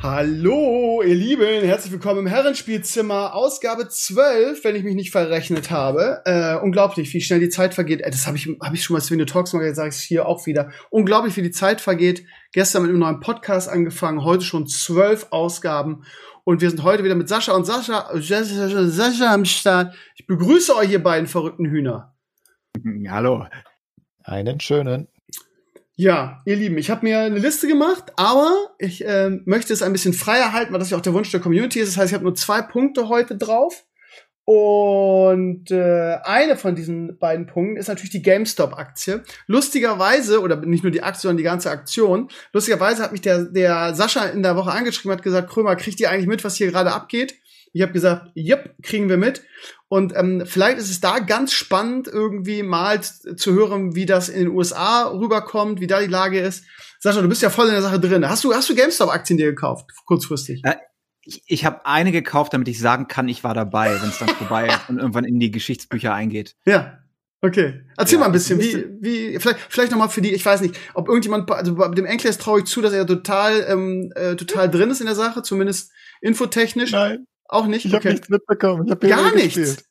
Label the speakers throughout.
Speaker 1: Hallo, ihr Lieben, herzlich willkommen im Herrenspielzimmer, Ausgabe 12, wenn ich mich nicht verrechnet habe. Äh, unglaublich, wie schnell die Zeit vergeht. Äh, das habe ich, hab ich schon mal Swinne Talks mal gesagt, sage ich hier auch wieder. Unglaublich, wie die Zeit vergeht. Gestern mit einem neuen Podcast angefangen, heute schon zwölf Ausgaben. Und wir sind heute wieder mit Sascha und Sascha, Sascha, Sascha am Start. Ich begrüße euch, ihr beiden verrückten Hühner.
Speaker 2: Hallo. Einen schönen.
Speaker 1: Ja, ihr Lieben, ich habe mir eine Liste gemacht, aber ich äh, möchte es ein bisschen freier halten, weil das ja auch der Wunsch der Community ist. Das heißt, ich habe nur zwei Punkte heute drauf. Und äh, eine von diesen beiden Punkten ist natürlich die GameStop-Aktie. Lustigerweise, oder nicht nur die Aktie, sondern die ganze Aktion, lustigerweise hat mich der, der Sascha in der Woche angeschrieben, hat gesagt, Krömer, kriegt ihr eigentlich mit, was hier gerade abgeht? Ich habe gesagt, yep, kriegen wir mit. Und ähm, vielleicht ist es da ganz spannend, irgendwie mal zu hören, wie das in den USA rüberkommt, wie da die Lage ist. Sascha, du bist ja voll in der Sache drin. Hast du, hast du GameStop-Aktien dir gekauft, kurzfristig?
Speaker 2: Äh, ich ich habe eine gekauft, damit ich sagen kann, ich war dabei, wenn es dann vorbei ist und irgendwann in die Geschichtsbücher eingeht.
Speaker 1: Ja. Okay. Erzähl ja, mal ein bisschen, wie, wie, vielleicht, vielleicht nochmal für die, ich weiß nicht, ob irgendjemand, also dem Enkel ist traurig zu, dass er total, ähm, äh, total drin ist in der Sache, zumindest infotechnisch.
Speaker 2: Nein.
Speaker 1: Auch nicht?
Speaker 2: Ich okay. habe nichts mitbekommen. Ich hab
Speaker 1: Gar nichts?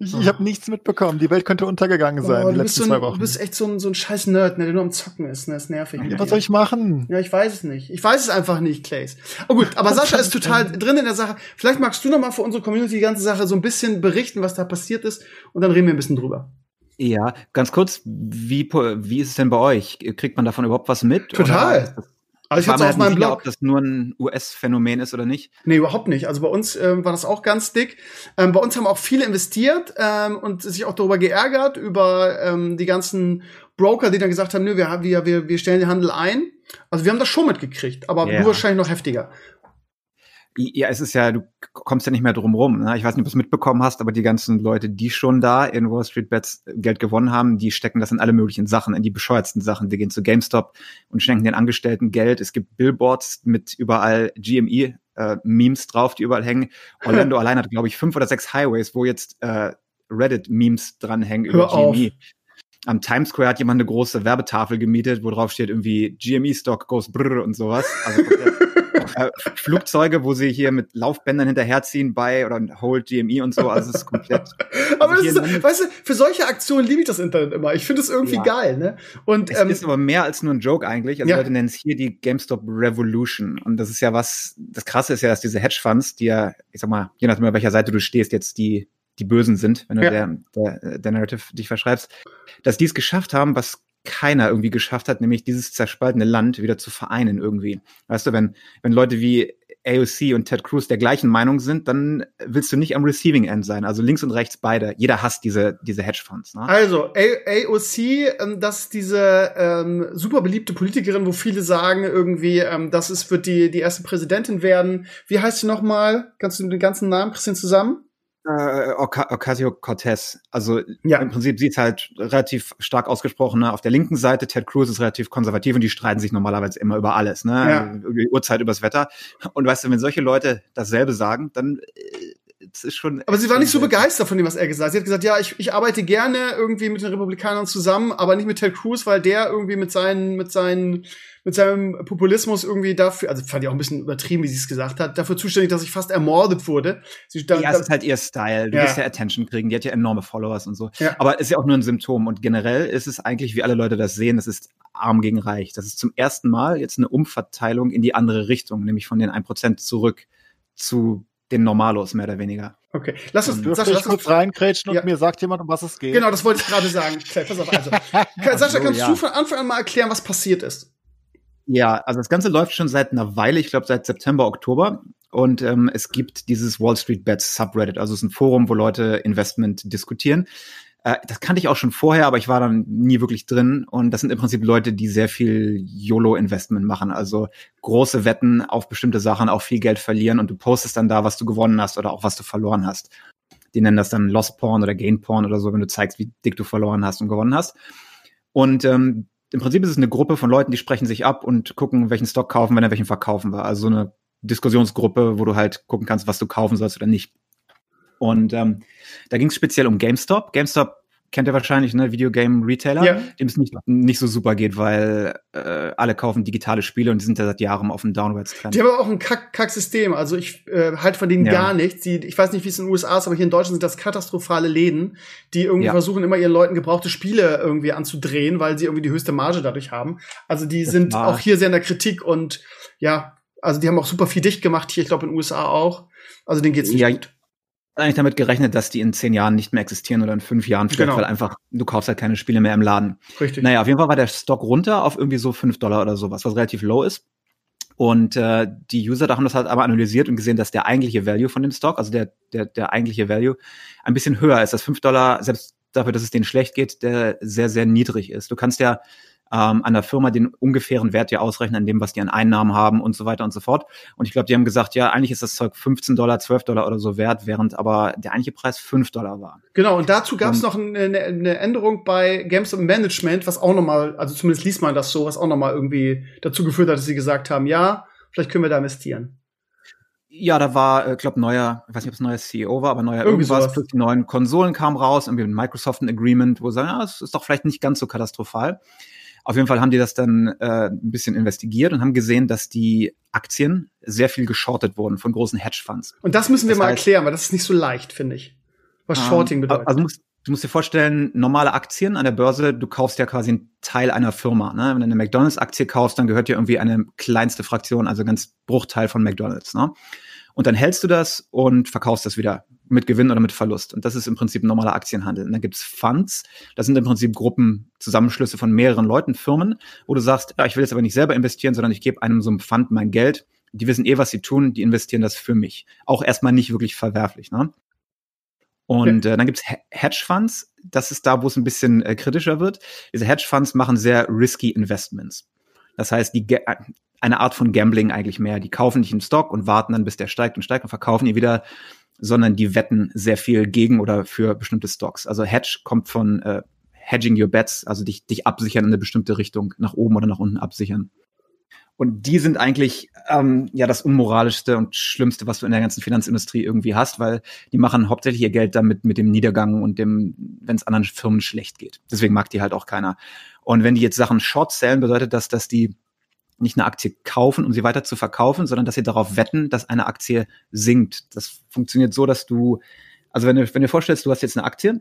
Speaker 2: Ich, ich habe nichts mitbekommen. Die Welt könnte untergegangen sein oh, die letzten
Speaker 1: so ein,
Speaker 2: zwei Wochen.
Speaker 1: Du bist echt so ein, so ein scheiß Nerd, ne, der nur am Zocken ist. Ne? Das ist nervig.
Speaker 2: Ja, was soll ich machen?
Speaker 1: Ja, ich weiß es nicht. Ich weiß es einfach nicht, Clays. Oh gut, aber Sascha ist total drin in der Sache. Vielleicht magst du noch mal für unsere Community die ganze Sache so ein bisschen berichten, was da passiert ist. Und dann reden wir ein bisschen drüber.
Speaker 2: Ja, ganz kurz, wie, wie ist es denn bei euch? Kriegt man davon überhaupt was mit?
Speaker 1: Total.
Speaker 2: Also ich hatte auf meinem Blog, ob das nur ein US-Phänomen ist oder nicht.
Speaker 1: Nee, überhaupt nicht. Also bei uns ähm, war das auch ganz dick. Ähm, bei uns haben auch viele investiert ähm, und sich auch darüber geärgert über ähm, die ganzen Broker, die dann gesagt haben, nö, wir, wir, wir stellen den Handel ein. Also wir haben das schon mitgekriegt, aber yeah. du wahrscheinlich noch heftiger.
Speaker 2: Ja, es ist ja, du kommst ja nicht mehr drum rum. Ne? Ich weiß nicht, ob du es mitbekommen hast, aber die ganzen Leute, die schon da in Wall Street Bets Geld gewonnen haben, die stecken das in alle möglichen Sachen, in die bescheuertsten Sachen. Die gehen zu GameStop und schenken den Angestellten Geld. Es gibt Billboards mit überall GME äh, Memes drauf, die überall hängen. Orlando allein hat, glaube ich, fünf oder sechs Highways, wo jetzt äh, Reddit-Memes dranhängen über GME. Am Times Square hat jemand eine große Werbetafel gemietet, wo drauf steht irgendwie GME Stock goes brrr und sowas. Also äh, Flugzeuge, wo sie hier mit Laufbändern hinterherziehen bei oder Hold GME und so, also es ist komplett.
Speaker 1: aber also das ist, weißt du, für solche Aktionen liebe ich das Internet immer. Ich finde es irgendwie ja. geil, ne?
Speaker 2: Und es ähm, ist aber mehr als nur ein Joke eigentlich. Also ja. Leute nennen es hier die GameStop Revolution. Und das ist ja was, das krasse ist ja, dass diese Hedgefonds, die ja, ich sag mal, je nachdem, auf welcher Seite du stehst, jetzt die die Bösen sind, wenn du ja. der, der, der Narrative dich verschreibst, dass die es geschafft haben, was keiner irgendwie geschafft hat, nämlich dieses zerspaltene Land wieder zu vereinen irgendwie. Weißt du, wenn, wenn Leute wie AOC und Ted Cruz der gleichen Meinung sind, dann willst du nicht am Receiving End sein. Also links und rechts beide. Jeder hasst diese, diese Hedgefonds. Ne?
Speaker 1: Also AOC, ähm, das ist diese ähm, super beliebte Politikerin, wo viele sagen irgendwie, ähm, das ist, wird die, die erste Präsidentin werden. Wie heißt sie nochmal? Kannst du den ganzen Namen, Christian, zusammen?
Speaker 2: Äh, Ocasio-Cortez. Also ja. im Prinzip sieht es halt relativ stark ausgesprochen. Ne? Auf der linken Seite, Ted Cruz ist relativ konservativ und die streiten sich normalerweise immer über alles. Ne? Ja. Über die Uhrzeit, übers Wetter. Und weißt du, wenn solche Leute dasselbe sagen, dann äh, es ist schon.
Speaker 1: Aber sie war nicht so begeistert von dem, was er gesagt hat. Sie hat gesagt, ja, ich, ich arbeite gerne irgendwie mit den Republikanern zusammen, aber nicht mit Ted Cruz, weil der irgendwie mit seinen, mit seinen mit seinem Populismus irgendwie dafür, also fand ich auch ein bisschen übertrieben, wie sie es gesagt hat, dafür zuständig, dass ich fast ermordet wurde.
Speaker 2: Sie, da, ja, es ist halt ihr Style. Du ja. wirst ja Attention kriegen. Die hat ja enorme Followers und so. Ja. Aber es ist ja auch nur ein Symptom. Und generell ist es eigentlich, wie alle Leute das sehen, das ist arm gegen reich. Das ist zum ersten Mal jetzt eine Umverteilung in die andere Richtung, nämlich von den 1% zurück zu den Normalos, mehr oder weniger.
Speaker 1: Okay, lass uns,
Speaker 2: Sascha, lass kurz reingrätschen und ja. mir sagt jemand, um was es geht.
Speaker 1: Genau, das wollte ich gerade sagen. Okay, pass auf, also. Sascha, kannst ja. du von Anfang an mal erklären, was passiert ist?
Speaker 2: Ja, also das Ganze läuft schon seit einer Weile, ich glaube seit September, Oktober. Und ähm, es gibt dieses Wall Street Bets Subreddit, also es ist ein Forum, wo Leute Investment diskutieren. Äh, das kannte ich auch schon vorher, aber ich war dann nie wirklich drin. Und das sind im Prinzip Leute, die sehr viel YOLO-Investment machen, also große Wetten auf bestimmte Sachen, auch viel Geld verlieren und du postest dann da, was du gewonnen hast oder auch was du verloren hast. Die nennen das dann Lost Porn oder Gain Porn oder so, wenn du zeigst, wie dick du verloren hast und gewonnen hast. Und ähm, im Prinzip ist es eine Gruppe von Leuten, die sprechen sich ab und gucken, welchen Stock kaufen, wenn er welchen verkaufen war. Also so eine Diskussionsgruppe, wo du halt gucken kannst, was du kaufen sollst oder nicht. Und ähm, da ging es speziell um GameStop. GameStop kennt ihr wahrscheinlich, ne, Videogame-Retailer, ja. dem es nicht, nicht so super geht, weil äh, alle kaufen digitale Spiele und die sind ja seit Jahren auf dem Downwards-Trend.
Speaker 1: Die haben aber auch ein Kack-System. -Kack also ich äh, halt von denen ja. gar nichts. Die, ich weiß nicht, wie es in den USA ist, aber hier in Deutschland sind das katastrophale Läden, die irgendwie ja. versuchen, immer ihren Leuten gebrauchte Spiele irgendwie anzudrehen, weil sie irgendwie die höchste Marge dadurch haben. Also die das sind auch hier sehr in der Kritik und ja, also die haben auch super viel dicht gemacht hier, ich glaube in den USA auch. Also denen geht's nicht gut
Speaker 2: eigentlich damit gerechnet, dass die in zehn Jahren nicht mehr existieren oder in fünf Jahren vielleicht, genau. weil einfach du kaufst halt keine Spiele mehr im Laden. Richtig. Naja, auf jeden Fall war der Stock runter auf irgendwie so fünf Dollar oder sowas, was relativ low ist. Und äh, die User da haben das halt aber analysiert und gesehen, dass der eigentliche Value von dem Stock, also der, der, der eigentliche Value, ein bisschen höher ist. Dass fünf Dollar, selbst dafür, dass es denen schlecht geht, der sehr, sehr niedrig ist. Du kannst ja ähm, an der Firma den ungefähren Wert ja ausrechnen, an dem, was die an Einnahmen haben und so weiter und so fort. Und ich glaube, die haben gesagt, ja, eigentlich ist das Zeug 15 Dollar, 12 Dollar oder so wert, während aber der eigentliche Preis 5 Dollar war.
Speaker 1: Genau, und dazu gab es noch eine, eine, Änderung bei GameStop Management, was auch nochmal, also zumindest liest man das so, was auch nochmal irgendwie dazu geführt hat, dass sie gesagt haben, ja, vielleicht können wir da investieren.
Speaker 2: Ja, da war, ich äh, glaube, neuer, ich weiß nicht, ob es neuer CEO war, aber neuer irgendwie irgendwas, sowas. die neuen Konsolen kamen raus, irgendwie mit Microsoft ein Agreement, wo sie sagen, ja, es ist doch vielleicht nicht ganz so katastrophal. Auf jeden Fall haben die das dann äh, ein bisschen investigiert und haben gesehen, dass die Aktien sehr viel geschortet wurden von großen Hedgefonds.
Speaker 1: Und das müssen wir das mal heißt, erklären, weil das ist nicht so leicht, finde ich. Was ähm, Shorting bedeutet.
Speaker 2: Also musst, du musst dir vorstellen, normale Aktien an der Börse, du kaufst ja quasi einen Teil einer Firma. Ne? Wenn du eine McDonalds-Aktie kaufst, dann gehört dir irgendwie eine kleinste Fraktion, also ganz Bruchteil von McDonalds. Ne? Und dann hältst du das und verkaufst das wieder mit Gewinn oder mit Verlust. Und das ist im Prinzip ein normaler Aktienhandel. Und dann gibt's Funds, das sind im Prinzip Gruppen, Zusammenschlüsse von mehreren Leuten, Firmen, wo du sagst, ja, ich will jetzt aber nicht selber investieren, sondern ich gebe einem so einem Fund mein Geld. Die wissen eh, was sie tun, die investieren das für mich. Auch erstmal nicht wirklich verwerflich. Ne? Und äh, dann gibt's Hedgefonds, das ist da, wo es ein bisschen äh, kritischer wird. Diese Hedgefonds machen sehr risky Investments. Das heißt, die eine Art von Gambling eigentlich mehr. Die kaufen nicht einen Stock und warten dann, bis der steigt und steigt und verkaufen ihn wieder sondern die wetten sehr viel gegen oder für bestimmte Stocks. Also Hedge kommt von äh, hedging your bets, also dich, dich absichern in eine bestimmte Richtung, nach oben oder nach unten absichern. Und die sind eigentlich ähm, ja das unmoralischste und schlimmste, was du in der ganzen Finanzindustrie irgendwie hast, weil die machen hauptsächlich ihr Geld damit mit dem Niedergang und dem, wenn es anderen Firmen schlecht geht. Deswegen mag die halt auch keiner. Und wenn die jetzt Sachen short sellen, bedeutet das, dass die nicht eine Aktie kaufen, um sie weiter zu verkaufen, sondern dass sie darauf wetten, dass eine Aktie sinkt. Das funktioniert so, dass du, also wenn du, wenn du vorstellst, du hast jetzt eine Aktie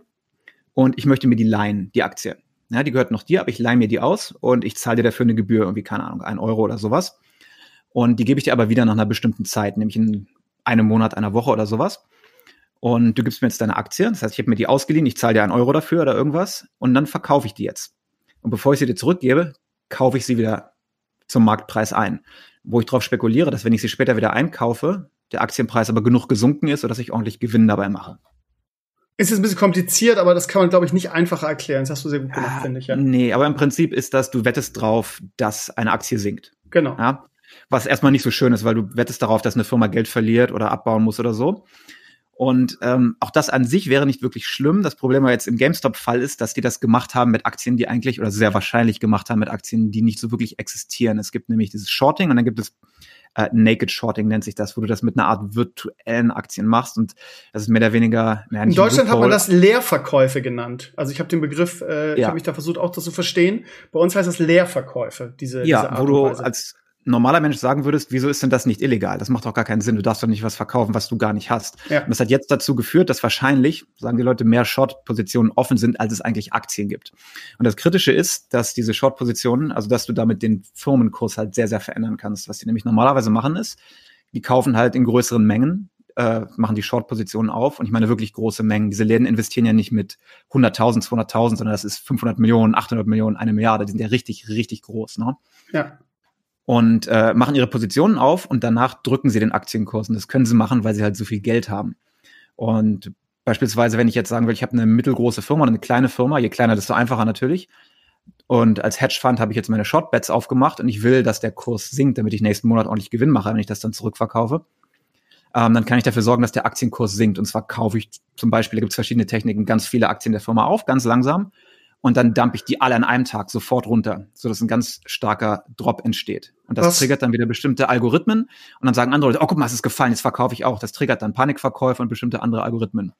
Speaker 2: und ich möchte mir die leihen, die Aktie. Ja, die gehört noch dir, aber ich leihe mir die aus und ich zahle dir dafür eine Gebühr, irgendwie, keine Ahnung, ein Euro oder sowas. Und die gebe ich dir aber wieder nach einer bestimmten Zeit, nämlich in einem Monat, einer Woche oder sowas. Und du gibst mir jetzt deine Aktie, das heißt, ich habe mir die ausgeliehen, ich zahle dir einen Euro dafür oder irgendwas und dann verkaufe ich die jetzt. Und bevor ich sie dir zurückgebe, kaufe ich sie wieder zum Marktpreis ein. Wo ich darauf spekuliere, dass wenn ich sie später wieder einkaufe, der Aktienpreis aber genug gesunken ist, sodass ich ordentlich Gewinn dabei mache.
Speaker 1: Ist jetzt ein bisschen kompliziert, aber das kann man, glaube ich, nicht einfacher erklären. Das hast du sehr gut gemacht,
Speaker 2: ah, finde ich. Ja. Nee, aber im Prinzip ist das, du wettest drauf, dass eine Aktie sinkt.
Speaker 1: Genau.
Speaker 2: Ja? Was erstmal nicht so schön ist, weil du wettest darauf, dass eine Firma Geld verliert oder abbauen muss oder so. Und ähm, auch das an sich wäre nicht wirklich schlimm. Das Problem aber jetzt im GameStop-Fall ist, dass die das gemacht haben mit Aktien, die eigentlich oder sehr wahrscheinlich gemacht haben mit Aktien, die nicht so wirklich existieren. Es gibt nämlich dieses Shorting und dann gibt es äh, Naked Shorting nennt sich das, wo du das mit einer Art virtuellen Aktien machst und das ist mehr oder weniger.
Speaker 1: Ja, In Deutschland hat man das Leerverkäufe genannt. Also ich habe den Begriff, äh, ja. ich habe mich da versucht auch das zu verstehen. Bei uns heißt das Leerverkäufe. Diese,
Speaker 2: ja, diese Art wo du als normaler Mensch sagen würdest, wieso ist denn das nicht illegal? Das macht doch gar keinen Sinn. Du darfst doch nicht was verkaufen, was du gar nicht hast. Ja. Und das hat jetzt dazu geführt, dass wahrscheinlich, sagen die Leute, mehr Short-Positionen offen sind, als es eigentlich Aktien gibt. Und das Kritische ist, dass diese Short-Positionen, also dass du damit den Firmenkurs halt sehr, sehr verändern kannst. Was die nämlich normalerweise machen ist, die kaufen halt in größeren Mengen, äh, machen die Short-Positionen auf. Und ich meine wirklich große Mengen. Diese Läden investieren ja nicht mit 100.000, 200.000, sondern das ist 500 Millionen, 800 Millionen, eine Milliarde. Die sind ja richtig, richtig groß. Ne?
Speaker 1: Ja
Speaker 2: und äh, machen ihre Positionen auf und danach drücken sie den Aktienkurs. Und das können sie machen, weil sie halt so viel Geld haben. Und beispielsweise, wenn ich jetzt sagen will, ich habe eine mittelgroße Firma eine kleine Firma, je kleiner, desto einfacher natürlich. Und als Hedgefund habe ich jetzt meine Shortbets aufgemacht und ich will, dass der Kurs sinkt, damit ich nächsten Monat ordentlich Gewinn mache, wenn ich das dann zurückverkaufe. ähm, dann kann ich dafür sorgen, dass der Aktienkurs sinkt. Und zwar kaufe ich zum Beispiel, da gibt es verschiedene Techniken, ganz viele Aktien der Firma auf, ganz langsam. Und dann dump ich die alle an einem Tag sofort runter, sodass ein ganz starker Drop entsteht. Und das
Speaker 1: Was?
Speaker 2: triggert dann wieder bestimmte Algorithmen. Und dann sagen andere Leute, oh, guck mal, es ist gefallen, jetzt verkaufe ich auch. Das triggert dann Panikverkäufe und bestimmte andere Algorithmen.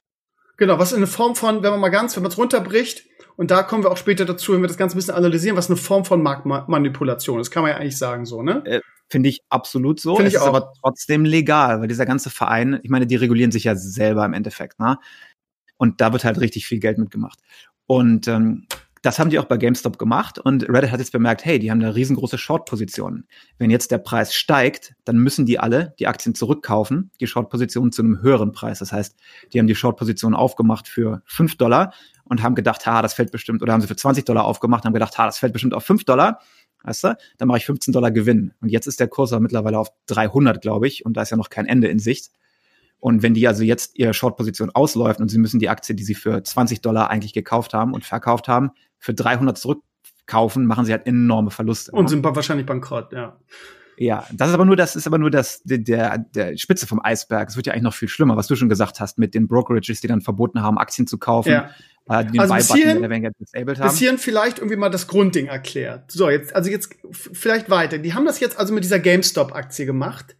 Speaker 1: Genau, was in der Form von, wenn man mal ganz, wenn man es runterbricht, und da kommen wir auch später dazu, wenn wir das Ganze ein bisschen analysieren, was eine Form von Marktmanipulation ist, kann man ja eigentlich sagen so, ne?
Speaker 2: Äh, Finde ich absolut so.
Speaker 1: Find
Speaker 2: es
Speaker 1: ich
Speaker 2: ist
Speaker 1: auch.
Speaker 2: aber trotzdem legal, weil dieser ganze Verein, ich meine, die regulieren sich ja selber im Endeffekt, ne? Und da wird halt richtig viel Geld mitgemacht. Und ähm, das haben die auch bei GameStop gemacht und Reddit hat jetzt bemerkt, hey, die haben da riesengroße Short-Positionen. Wenn jetzt der Preis steigt, dann müssen die alle die Aktien zurückkaufen, die Short-Positionen zu einem höheren Preis. Das heißt, die haben die Short-Position aufgemacht für 5 Dollar und haben gedacht, ha, das fällt bestimmt, oder haben sie für 20 Dollar aufgemacht und haben gedacht, ha, das fällt bestimmt auf 5 Dollar. Weißt du, dann mache ich 15 Dollar Gewinn. Und jetzt ist der Kurs mittlerweile auf 300, glaube ich, und da ist ja noch kein Ende in Sicht. Und wenn die also jetzt ihre Short-Position ausläuft und sie müssen die Aktie, die sie für 20 Dollar eigentlich gekauft haben und verkauft haben, für 300 zurückkaufen, machen sie halt enorme Verluste.
Speaker 1: Und
Speaker 2: ne?
Speaker 1: sind wahrscheinlich bankrott, ja.
Speaker 2: Ja, das ist aber nur das ist aber nur das der der, Spitze vom Eisberg. Es wird ja eigentlich noch viel schlimmer, was du schon gesagt hast mit den Brokerages, die dann verboten haben, Aktien zu kaufen,
Speaker 1: Ja.
Speaker 2: äh, die den
Speaker 1: Also bis hierhin-
Speaker 2: disabled haben.
Speaker 1: Bis hierhin vielleicht irgendwie mal das Grundding erklärt. So, jetzt, also jetzt vielleicht weiter. Die haben das jetzt also mit dieser GameStop-Aktie gemacht.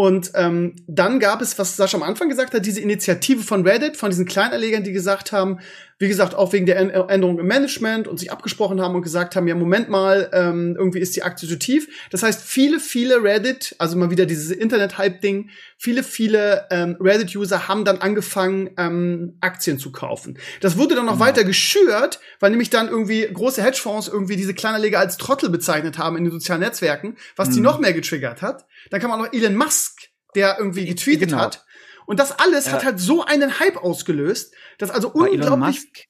Speaker 1: Und ähm, dann gab es, was Sascha am Anfang gesagt hat, diese Initiative von Reddit, von diesen Kleinerlegern, die gesagt haben, wie gesagt, auch wegen der Än- Änderung im Management und sich abgesprochen haben und gesagt haben, ja, Moment mal, ähm, irgendwie ist die Aktie zu tief. Das heißt, viele, viele Reddit, also mal wieder dieses Internet-Hype-Ding, viele, viele ähm, Reddit-User haben dann angefangen, ähm, Aktien zu kaufen. Das wurde dann noch
Speaker 2: Genau.
Speaker 1: weiter geschürt, weil nämlich dann irgendwie große Hedgefonds irgendwie diese Kleinerleger als Trottel bezeichnet haben in den sozialen Netzwerken, was die
Speaker 2: Mhm.
Speaker 1: noch mehr getriggert hat. Dann kam auch noch Elon Musk, der irgendwie getweetet
Speaker 2: Genau.
Speaker 1: hat. Und das alles
Speaker 2: Ja.
Speaker 1: hat halt so einen Hype ausgelöst, dass also
Speaker 2: Bei Elon
Speaker 1: unglaublich
Speaker 2: Musk,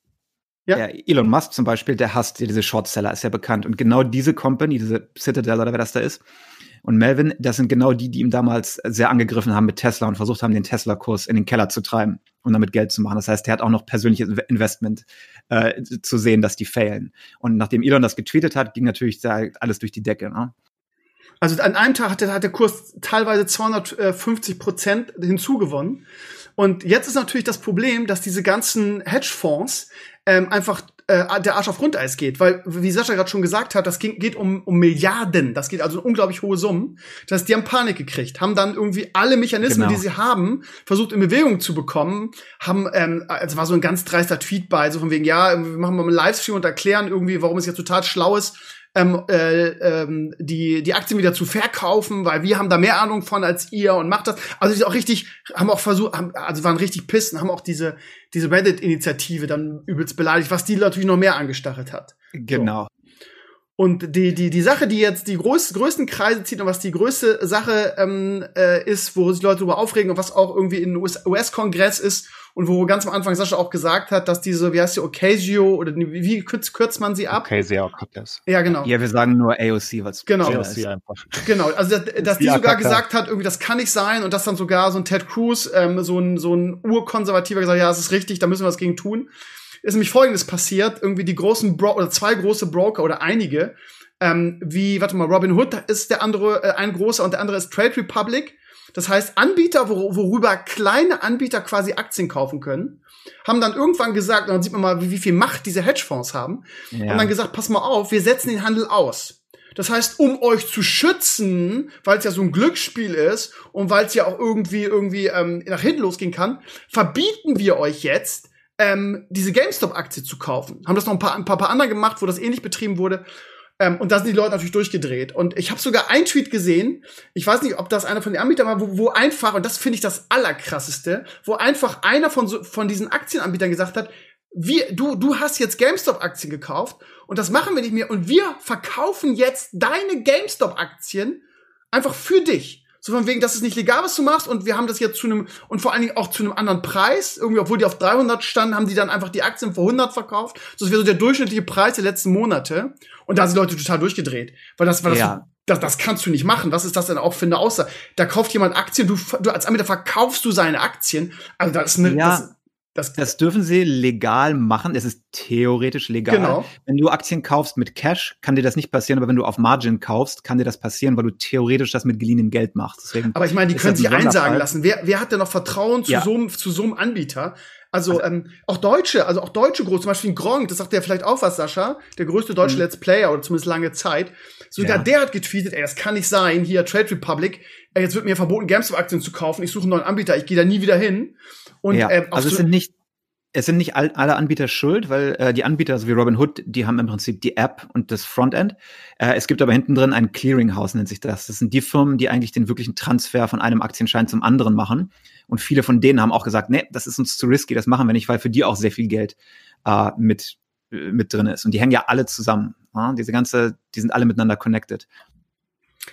Speaker 1: Ja.
Speaker 2: ja. Elon Musk zum Beispiel, der hasst ja diese Shortseller, ist ja bekannt. Und genau diese Company, diese Citadel oder wer das da ist, und Melvin, das sind genau die, die ihm damals sehr angegriffen haben mit Tesla und versucht haben, den Tesla-Kurs in den Keller zu treiben und damit Geld zu machen. Das heißt, der hat auch noch persönliches Inve- Investment äh, zu sehen, dass die failen. Und nachdem Elon das getweetet hat, ging natürlich da alles durch die Decke. Ne?
Speaker 1: Also an einem Tag hat der, hat der Kurs teilweise 250 Prozent hinzugewonnen. Und jetzt ist natürlich das Problem, dass diese ganzen Hedgefonds ähm, einfach äh, der Arsch auf Grundeis geht, weil wie Sascha gerade schon gesagt hat, das ging, geht um, um Milliarden, das geht also um unglaublich hohe Summen. Das heißt, die haben Panik gekriegt, haben dann irgendwie alle Mechanismen,
Speaker 2: Genau.
Speaker 1: die sie haben, versucht in Bewegung zu bekommen, haben, ähm, also war so ein ganz dreister Tweet bei, so von wegen, ja, wir machen mal einen Livestream und erklären irgendwie, warum es jetzt total schlau ist, ähm, äh, ähm, die, die Aktien wieder zu verkaufen, weil wir haben da mehr Ahnung von als ihr und macht das. Also die auch richtig, haben auch versucht, haben, also waren richtig pissen, haben auch diese, diese Reddit-Initiative dann übelst beleidigt, was die natürlich noch mehr angestachelt hat.
Speaker 2: Genau.
Speaker 1: Und die, die, die Sache, die jetzt die größ, größten Kreise zieht und was die größte Sache ähm, äh, ist, wo sich Leute darüber aufregen und was auch irgendwie in US US-Kongress ist und wo ganz am Anfang Sascha auch gesagt hat, dass diese, wie heißt die, Ocasio oder wie, wie kürzt, kürzt man sie ab?
Speaker 3: Okay, sehr Cortez.
Speaker 1: Ja, genau.
Speaker 2: Ja, wir sagen nur AOC, was
Speaker 1: Genau.
Speaker 3: AOC
Speaker 2: ist.
Speaker 3: einfach.
Speaker 1: Genau, also dass, dass die
Speaker 3: die
Speaker 1: sogar gesagt hat, irgendwie das kann nicht sein und dass dann sogar so ein Ted Cruz, ähm, so ein so ein urkonservativer gesagt, ja, das ist richtig, da müssen wir was gegen tun. Ist nämlich Folgendes passiert: irgendwie die großen Bro oder zwei große Broker oder einige, ähm, wie warte mal, Robin Hood ist der andere, äh, ein großer und der andere ist Trade Republic. Das heißt Anbieter, wor worüber kleine Anbieter quasi Aktien kaufen können, haben dann irgendwann gesagt, und dann sieht man mal, wie, wie viel Macht diese Hedgefonds haben,
Speaker 2: Ja.
Speaker 1: haben dann gesagt, pass mal auf, wir setzen den Handel aus. Das heißt, um euch zu schützen, weil es ja so ein Glücksspiel ist und weil es ja auch irgendwie irgendwie ähm, nach hinten losgehen kann, verbieten wir euch jetzt ähm, diese GameStop-Aktie zu kaufen. Haben das noch ein paar, ein paar, paar andere gemacht, wo das ähnlich betrieben wurde. Ähm, und da sind die Leute natürlich durchgedreht. Und ich habe sogar einen Tweet gesehen, ich weiß nicht, ob das einer von den Anbietern war, wo, wo einfach, und das finde ich das Allerkrasseste, wo einfach einer von, so, von diesen Aktienanbietern gesagt hat, wir, du, du hast jetzt GameStop-Aktien gekauft und das machen wir nicht mehr und wir verkaufen jetzt deine GameStop-Aktien einfach für dich. So von wegen, das ist nicht legal, was du machst und wir haben das jetzt zu einem, und vor allen Dingen auch zu einem anderen Preis. Irgendwie, obwohl die auf 300 standen, haben die dann einfach die Aktien für 100 verkauft. So, das wäre so der durchschnittliche Preis der letzten Monate. Und da sind Leute total durchgedreht. Weil das, weil das,
Speaker 2: Ja.
Speaker 1: das, das kannst du nicht machen. Was ist das denn auch für eine Aussage? Da kauft jemand Aktien, du, du als Anbieter verkaufst du seine Aktien. Also das ist eine,
Speaker 2: Ja.
Speaker 1: das,
Speaker 2: Das, das, dürfen sie legal machen. Es ist theoretisch legal. Genau. Wenn du Aktien kaufst mit Cash, kann dir das nicht passieren, aber wenn du auf Margin kaufst, kann dir das passieren, weil du theoretisch das mit geliehenem Geld machst.
Speaker 1: Deswegen aber ich meine, die können sich einsagen lassen. Wer, wer hat denn noch Vertrauen zu, ja. so, zu so einem Anbieter? Also, also ähm, auch Deutsche, also auch Deutsche groß, zum Beispiel Gronk, das sagt ja vielleicht auch was, Sascha, der größte deutsche mhm. Let's Player oder zumindest lange Zeit. Sogar ja. der hat getweetet, ey, das kann nicht sein, hier Trade Republic, ey, jetzt wird mir verboten, GameStop-Aktien zu kaufen, ich suche einen neuen Anbieter, ich gehe da nie wieder hin.
Speaker 2: Und, ja, äh, also es sind nicht es sind nicht all, alle Anbieter schuld, weil äh, die Anbieter, so wie Robinhood, die haben im Prinzip die App und das Frontend. Äh, es gibt aber hinten drin ein Clearinghouse, nennt sich das. Das sind die Firmen, die eigentlich den wirklichen Transfer von einem Aktienschein zum anderen machen. Und viele von denen haben auch gesagt, nee, das ist uns zu risky, das machen wir nicht, weil für die auch sehr viel Geld äh, mit, äh, mit drin ist. Und die hängen ja alle zusammen. Ja? Diese ganze, die sind alle miteinander connected.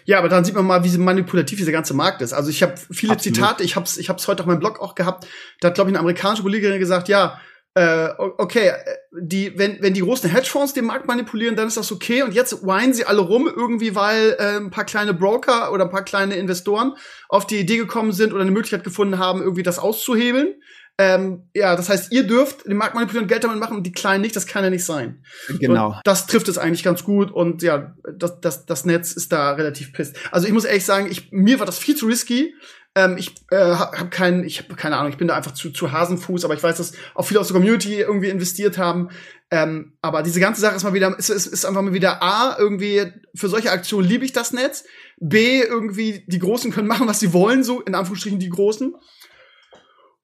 Speaker 1: Ja, aber dann sieht man mal, wie manipulativ dieser ganze Markt ist. Also ich habe viele Absolut. Zitate, ich habe es ich hab's heute auf meinem Blog auch gehabt. Da hat, glaube ich, eine amerikanische Kollegin gesagt, ja, äh, okay, die, wenn, wenn die großen Hedgefonds den Markt manipulieren, dann ist das okay. Und jetzt weinen sie alle rum, irgendwie, weil äh, ein paar kleine Broker oder ein paar kleine Investoren auf die Idee gekommen sind oder eine Möglichkeit gefunden haben, irgendwie das auszuhebeln. Ähm, ja, das heißt, ihr dürft den Markt manipulieren und Geld damit machen und die Kleinen nicht, das kann ja nicht sein.
Speaker 2: Genau.
Speaker 1: Und das trifft es eigentlich ganz gut und ja, das, das, das Netz ist da relativ pisst. Also ich muss ehrlich sagen, ich, mir war das viel zu risky. Ähm, ich äh, habe keinen, ich habe keine Ahnung, ich bin da einfach zu, zu Hasenfuß, aber ich weiß, dass auch viele aus der Community irgendwie investiert haben. Ähm, aber diese ganze Sache ist mal wieder, ist, ist, ist einfach mal wieder A, irgendwie, für solche Aktionen liebe ich das Netz. B, irgendwie, die Großen können machen, was sie wollen, so in Anführungsstrichen die Großen.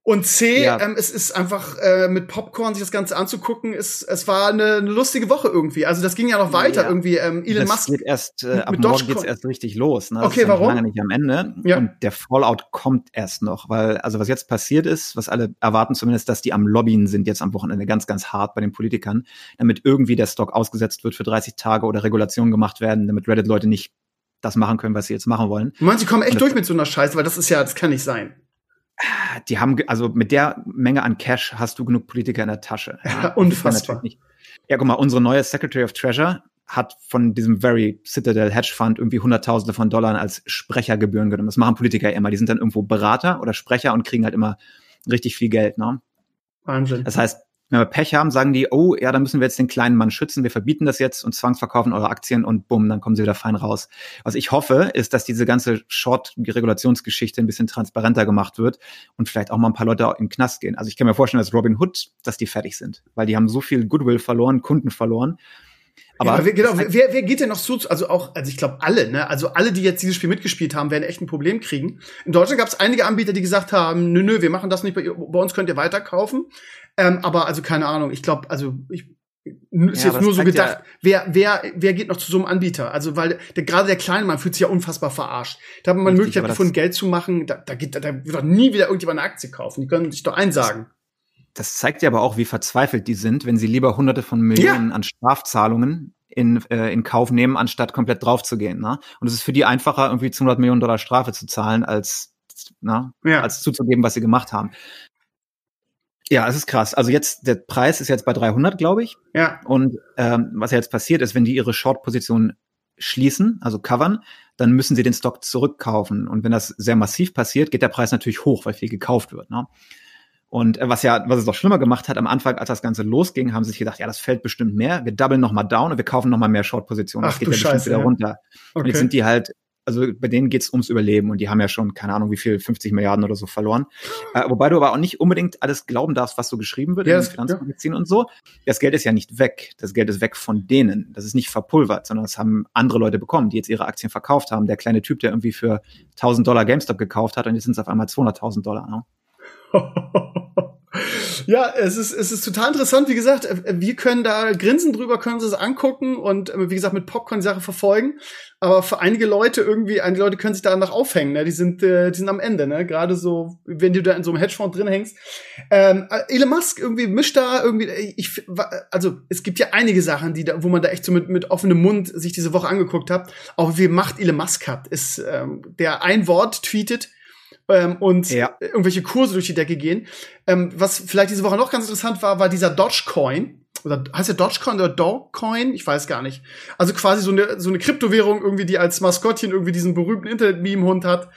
Speaker 1: Und C, ja. ähm, es ist einfach äh, mit Popcorn sich das Ganze anzugucken, ist, es war eine, eine lustige Woche irgendwie. Also das ging ja noch weiter ja. irgendwie. Ähm, Elon
Speaker 2: das
Speaker 1: Musk
Speaker 2: geht erst äh, ab mit morgen geht's erst richtig los. Ne?
Speaker 1: Das okay, ist warum?
Speaker 2: Lange nicht am Ende. Ja. Und der Fallout kommt erst noch, weil also was jetzt passiert ist, was alle erwarten zumindest, dass die am Lobbyen sind jetzt am Wochenende ganz ganz hart bei den Politikern, damit irgendwie der Stock ausgesetzt wird für 30 Tage oder Regulationen gemacht werden, damit Reddit Leute nicht das machen können, was sie jetzt machen wollen.
Speaker 1: Du meinst, sie kommen echt durch mit so einer Scheiße, weil das ist ja, das kann nicht sein
Speaker 2: die haben, also mit der Menge an Cash hast du genug Politiker in der Tasche.
Speaker 1: Ja, unfassbar.
Speaker 2: Ja, guck mal, unsere neue Secretary of Treasure hat von diesem Very Citadel Hedge Fund irgendwie Hunderttausende von Dollar als Sprechergebühren genommen. Das machen Politiker immer. Die sind dann irgendwo Berater oder Sprecher und kriegen halt immer richtig viel Geld. Ne?
Speaker 1: Wahnsinn.
Speaker 2: Das heißt, wenn wir Pech haben, sagen die, oh, ja, dann müssen wir jetzt den kleinen Mann schützen, wir verbieten das jetzt und zwangsverkaufen eure Aktien und bumm, dann kommen sie wieder fein raus. Was ich hoffe, ist, dass diese ganze Short-Regulationsgeschichte ein bisschen transparenter gemacht wird und vielleicht auch mal ein paar Leute in den Knast gehen. Also ich kann mir vorstellen, dass Robin Hood, dass die fertig sind, weil die haben so viel Goodwill verloren, Kunden verloren.
Speaker 1: Aber, ja, wer, genau, wer, wer geht denn noch so, also auch, also ich glaube alle, ne? Also alle, die jetzt dieses Spiel mitgespielt haben, werden echt ein Problem kriegen. In Deutschland gab es einige Anbieter, die gesagt haben, nö, nö, wir machen das nicht, bei, bei uns könnt ihr weiterkaufen. Ähm, aber also keine Ahnung, ich glaube, also ich ist ja, jetzt nur so gedacht, ja wer, wer, wer geht noch zu so einem Anbieter? Also, weil der, gerade der kleine Mann fühlt sich ja unfassbar verarscht. Da hat man eine Möglichkeit gefunden, Geld zu machen, da, da, geht, da, da wird doch nie wieder irgendjemand eine Aktie kaufen. Die können sich doch einsagen.
Speaker 2: Das zeigt ja aber auch, wie verzweifelt die sind, wenn sie lieber hunderte von Millionen ja. an Strafzahlungen in, äh, in Kauf nehmen, anstatt komplett draufzugehen. Ne? Und es ist für die einfacher, irgendwie 200 Millionen Dollar Strafe zu zahlen, als, na, ja. als zuzugeben, was sie gemacht haben. Ja, es ist krass. Also jetzt, der Preis ist jetzt bei 300, glaube ich.
Speaker 1: Ja.
Speaker 2: Und ähm, was ja jetzt passiert ist, wenn die ihre Short-Position schließen, also covern, dann müssen sie den Stock zurückkaufen. Und wenn das sehr massiv passiert, geht der Preis natürlich hoch, weil viel gekauft wird. Ne? Und äh, was ja, was es auch schlimmer gemacht hat, am Anfang, als das Ganze losging, haben sie sich gedacht, ja, das fällt bestimmt mehr. Wir doublen noch mal down und wir kaufen noch mal mehr Short-Positionen. Das geht ja bestimmt wieder ja. runter. Okay. Und jetzt sind die halt, also bei denen geht's ums Überleben und die haben ja schon, keine Ahnung, wie viel, 50 Milliarden oder so verloren. Äh, wobei du aber auch nicht unbedingt alles glauben darfst, was so geschrieben wird ja, in den Finanzmagazinen ja. und so. Das Geld ist ja nicht weg. Das Geld ist weg von denen. Das ist nicht verpulvert, sondern das haben andere Leute bekommen, die jetzt ihre Aktien verkauft haben. Der kleine Typ, der irgendwie für 1000 Dollar GameStop gekauft hat und jetzt sind es auf einmal 200.000 Dollar. Ne?
Speaker 1: Ja, es ist, es ist total interessant. Wie gesagt, äh, wir können da grinsen drüber, können uns das angucken und äh, wie gesagt mit Popcorn die Sache verfolgen. Aber für einige Leute irgendwie, einige Leute können sich da noch aufhängen. Ne? Die sind, äh, die sind am Ende. Ne? Gerade so, wenn du da in so einem Hedgefonds drin hängst. Ähm, Elon Musk irgendwie mischt da irgendwie. Ich, also es gibt ja einige Sachen, die da, wo man da echt so mit, mit offenem Mund sich diese Woche angeguckt hat. Auch wie Macht Elon Musk hat, ist ähm, der ein Wort tweetet ähm, und ja. irgendwelche Kurse durch die Decke gehen. Ähm, was vielleicht diese Woche noch ganz interessant war, war dieser Dogecoin. Oder heißt der Dogecoin oder Dogecoin? Ich weiß gar nicht. Also quasi so eine, so eine Kryptowährung irgendwie, die als Maskottchen irgendwie diesen berühmten Internet-Meme-Hund hat.